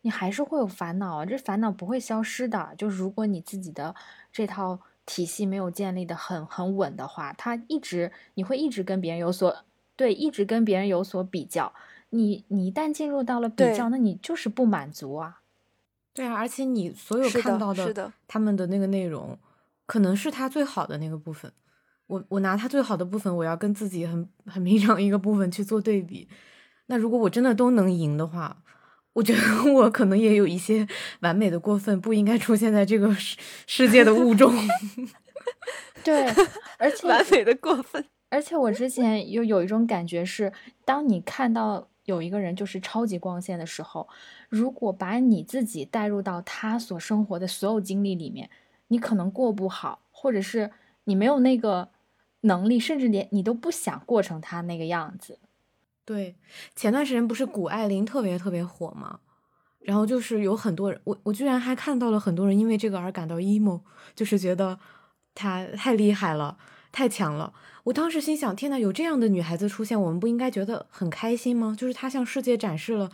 你还是会有烦恼啊，这烦恼不会消失的。就是如果你自己的这套体系没有建立的很很稳的话，它一直你会一直跟别人有所对，一直跟别人有所比较。你你一旦进入到了比较，那你就是不满足啊。对啊，而且你所有看到的他们的那个内容，可能是他最好的那个部分。我我拿他最好的部分，我要跟自己很很平常一个部分去做对比。那如果我真的都能赢的话，我觉得我可能也有一些完美的过分，不应该出现在这个世世界的物种。对，而 且完美的过分。而且我之前有有一种感觉是，当你看到有一个人就是超级光鲜的时候，如果把你自己带入到他所生活的所有经历里面，你可能过不好，或者是你没有那个能力，甚至连你都不想过成他那个样子。对，前段时间不是谷爱凌特别特别火吗？然后就是有很多人，我我居然还看到了很多人因为这个而感到 emo，就是觉得她太厉害了。太强了！我当时心想：天呐，有这样的女孩子出现，我们不应该觉得很开心吗？就是她向世界展示了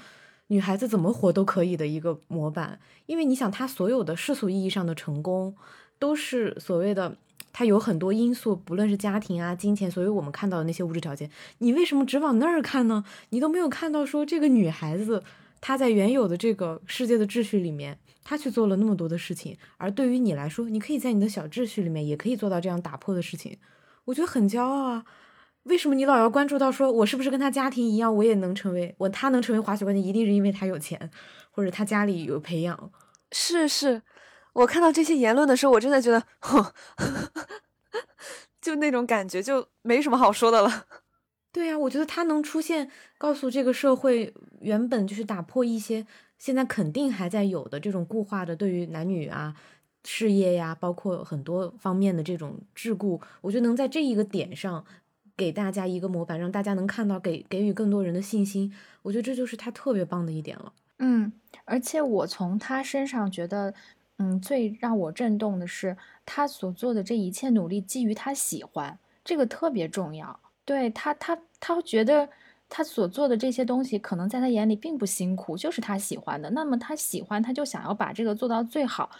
女孩子怎么活都可以的一个模板。因为你想，她所有的世俗意义上的成功，都是所谓的她有很多因素，不论是家庭啊、金钱，所以我们看到的那些物质条件，你为什么只往那儿看呢？你都没有看到说这个女孩子她在原有的这个世界的秩序里面。他去做了那么多的事情，而对于你来说，你可以在你的小秩序里面也可以做到这样打破的事情，我觉得很骄傲啊！为什么你老要关注到说我是不是跟他家庭一样，我也能成为我他能成为滑雪冠军，一定是因为他有钱，或者他家里有培养？是是，我看到这些言论的时候，我真的觉得，就那种感觉就没什么好说的了。对呀，我觉得他能出现，告诉这个社会，原本就是打破一些。现在肯定还在有的这种固化的对于男女啊、事业呀，包括很多方面的这种桎梏，我觉得能在这一个点上给大家一个模板，让大家能看到，给给予更多人的信心，我觉得这就是他特别棒的一点了。嗯，而且我从他身上觉得，嗯，最让我震动的是他所做的这一切努力基于他喜欢，这个特别重要。对他，他他觉得。他所做的这些东西，可能在他眼里并不辛苦，就是他喜欢的。那么他喜欢，他就想要把这个做到最好。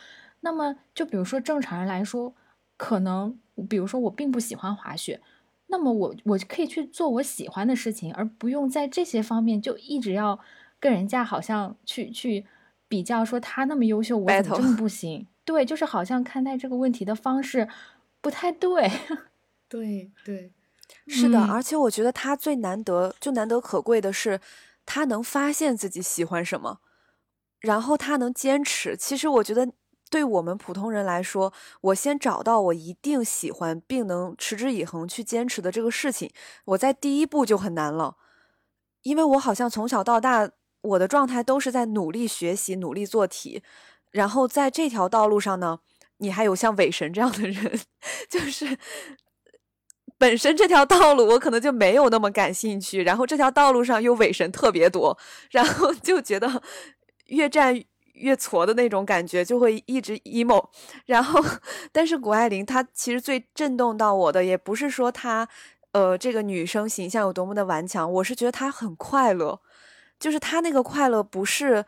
那么，就比如说正常人来说，可能比如说我并不喜欢滑雪，那么我我可以去做我喜欢的事情，而不用在这些方面就一直要跟人家好像去去比较，说他那么优秀，我怎么这么不行？对，就是好像看待这个问题的方式不太对。对对。是的，而且我觉得他最难得、就难得可贵的是，他能发现自己喜欢什么，然后他能坚持。其实我觉得，对我们普通人来说，我先找到我一定喜欢并能持之以恒去坚持的这个事情，我在第一步就很难了。因为我好像从小到大，我的状态都是在努力学习、努力做题，然后在这条道路上呢，你还有像伟神这样的人，就是。本身这条道路我可能就没有那么感兴趣，然后这条道路上又伪神特别多，然后就觉得越战越挫的那种感觉，就会一直 emo。然后，但是谷爱凌她其实最震动到我的，也不是说她呃这个女生形象有多么的顽强，我是觉得她很快乐，就是她那个快乐不是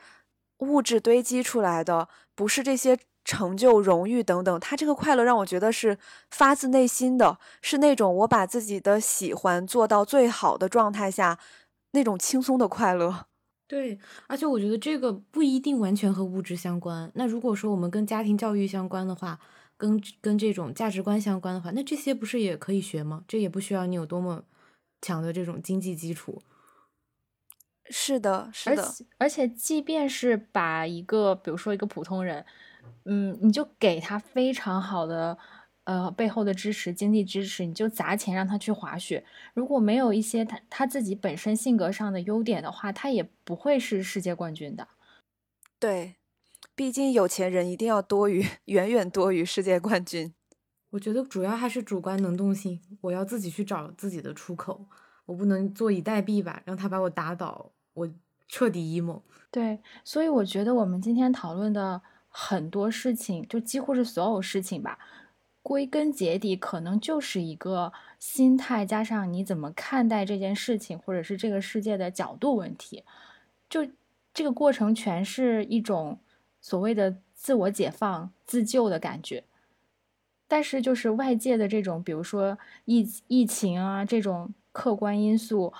物质堆积出来的，不是这些。成就、荣誉等等，他这个快乐让我觉得是发自内心的，是那种我把自己的喜欢做到最好的状态下，那种轻松的快乐。对，而且我觉得这个不一定完全和物质相关。那如果说我们跟家庭教育相关的话，跟跟这种价值观相关的话，那这些不是也可以学吗？这也不需要你有多么强的这种经济基础。是的，是的。而且，而且，即便是把一个，比如说一个普通人。嗯，你就给他非常好的，呃，背后的支持，经济支持，你就砸钱让他去滑雪。如果没有一些他他自己本身性格上的优点的话，他也不会是世界冠军的。对，毕竟有钱人一定要多于 远远多于世界冠军。我觉得主要还是主观能动性，我要自己去找自己的出口，我不能坐以待毙吧，让他把我打倒，我彻底 emo。对，所以我觉得我们今天讨论的很多事情，就几乎是所有事情吧，归根结底可能就是一个心态加上你怎么看待这件事情，或者是这个世界的角度问题。就这个过程全是一种所谓的自我解放、自救的感觉。但是就是外界的这种，比如说疫疫情啊这种客观因素，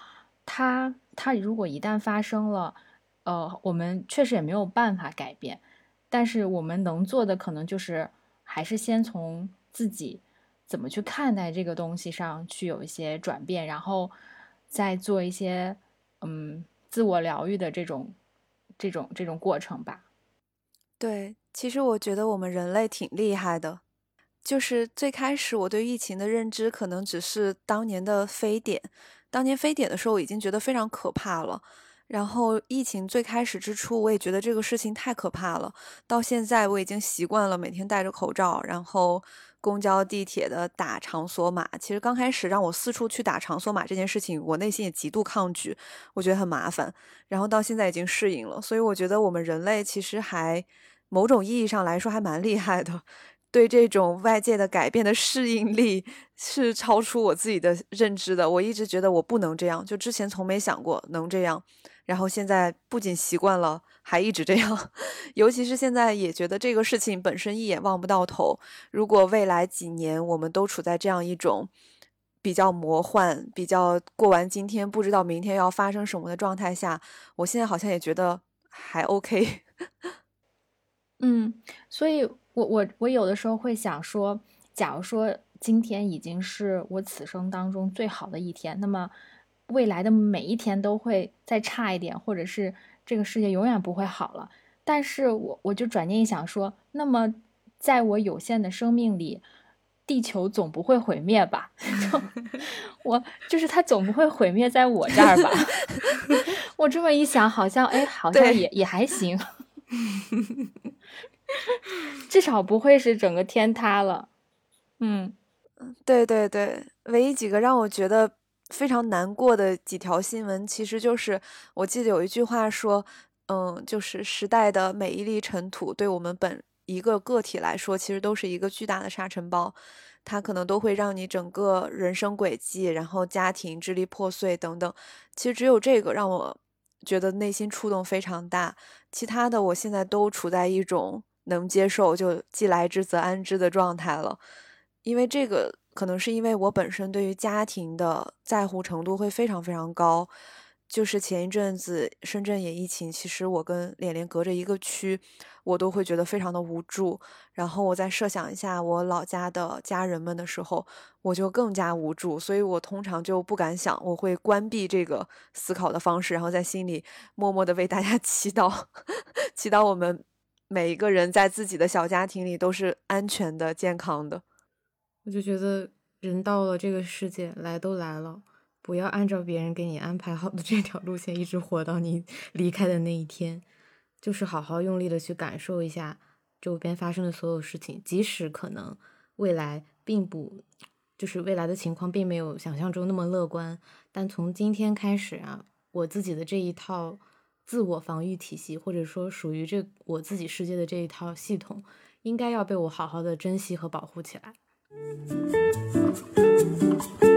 它它如果一旦发生了，呃，我们确实也没有办法改变。但是我们能做的可能就是还是先从自己怎么去看待这个东西上去有一些转变，然后再做一些嗯自我疗愈的这种这种这种过程吧。对，其实我觉得我们人类挺厉害的。就是最开始我对疫情的认知，可能只是当年的非典。当年非典的时候，我已经觉得非常可怕了。然后疫情最开始之初，我也觉得这个事情太可怕了。到现在，我已经习惯了每天戴着口罩，然后公交、地铁的打场所码。其实刚开始让我四处去打场所码这件事情，我内心也极度抗拒，我觉得很麻烦。然后到现在已经适应了，所以我觉得我们人类其实还某种意义上来说还蛮厉害的。对这种外界的改变的适应力是超出我自己的认知的。我一直觉得我不能这样，就之前从没想过能这样。然后现在不仅习惯了，还一直这样。尤其是现在也觉得这个事情本身一眼望不到头。如果未来几年我们都处在这样一种比较魔幻、比较过完今天不知道明天要发生什么的状态下，我现在好像也觉得还 OK。嗯，所以。我我我有的时候会想说，假如说今天已经是我此生当中最好的一天，那么未来的每一天都会再差一点，或者是这个世界永远不会好了。但是我我就转念一想说，那么在我有限的生命里，地球总不会毁灭吧？我就是它总不会毁灭在我这儿吧？我这么一想，好像哎，好像也也还行。至少不会是整个天塌了，嗯，对对对，唯一几个让我觉得非常难过的几条新闻，其实就是我记得有一句话说，嗯，就是时代的每一粒尘土，对我们本一个个体来说，其实都是一个巨大的沙尘暴，它可能都会让你整个人生轨迹，然后家庭支离破碎等等。其实只有这个让我觉得内心触动非常大，其他的我现在都处在一种。能接受就既来之则安之的状态了，因为这个可能是因为我本身对于家庭的在乎程度会非常非常高。就是前一阵子深圳也疫情，其实我跟脸脸隔着一个区，我都会觉得非常的无助。然后我再设想一下我老家的家人们的时候，我就更加无助。所以我通常就不敢想，我会关闭这个思考的方式，然后在心里默默的为大家 祈祷，祈祷我们。每一个人在自己的小家庭里都是安全的、健康的。我就觉得人到了这个世界，来都来了，不要按照别人给你安排好的这条路线一直活到你离开的那一天，就是好好用力的去感受一下周边发生的所有事情，即使可能未来并不，就是未来的情况并没有想象中那么乐观，但从今天开始啊，我自己的这一套。自我防御体系，或者说属于这我自己世界的这一套系统，应该要被我好好的珍惜和保护起来。Thank you.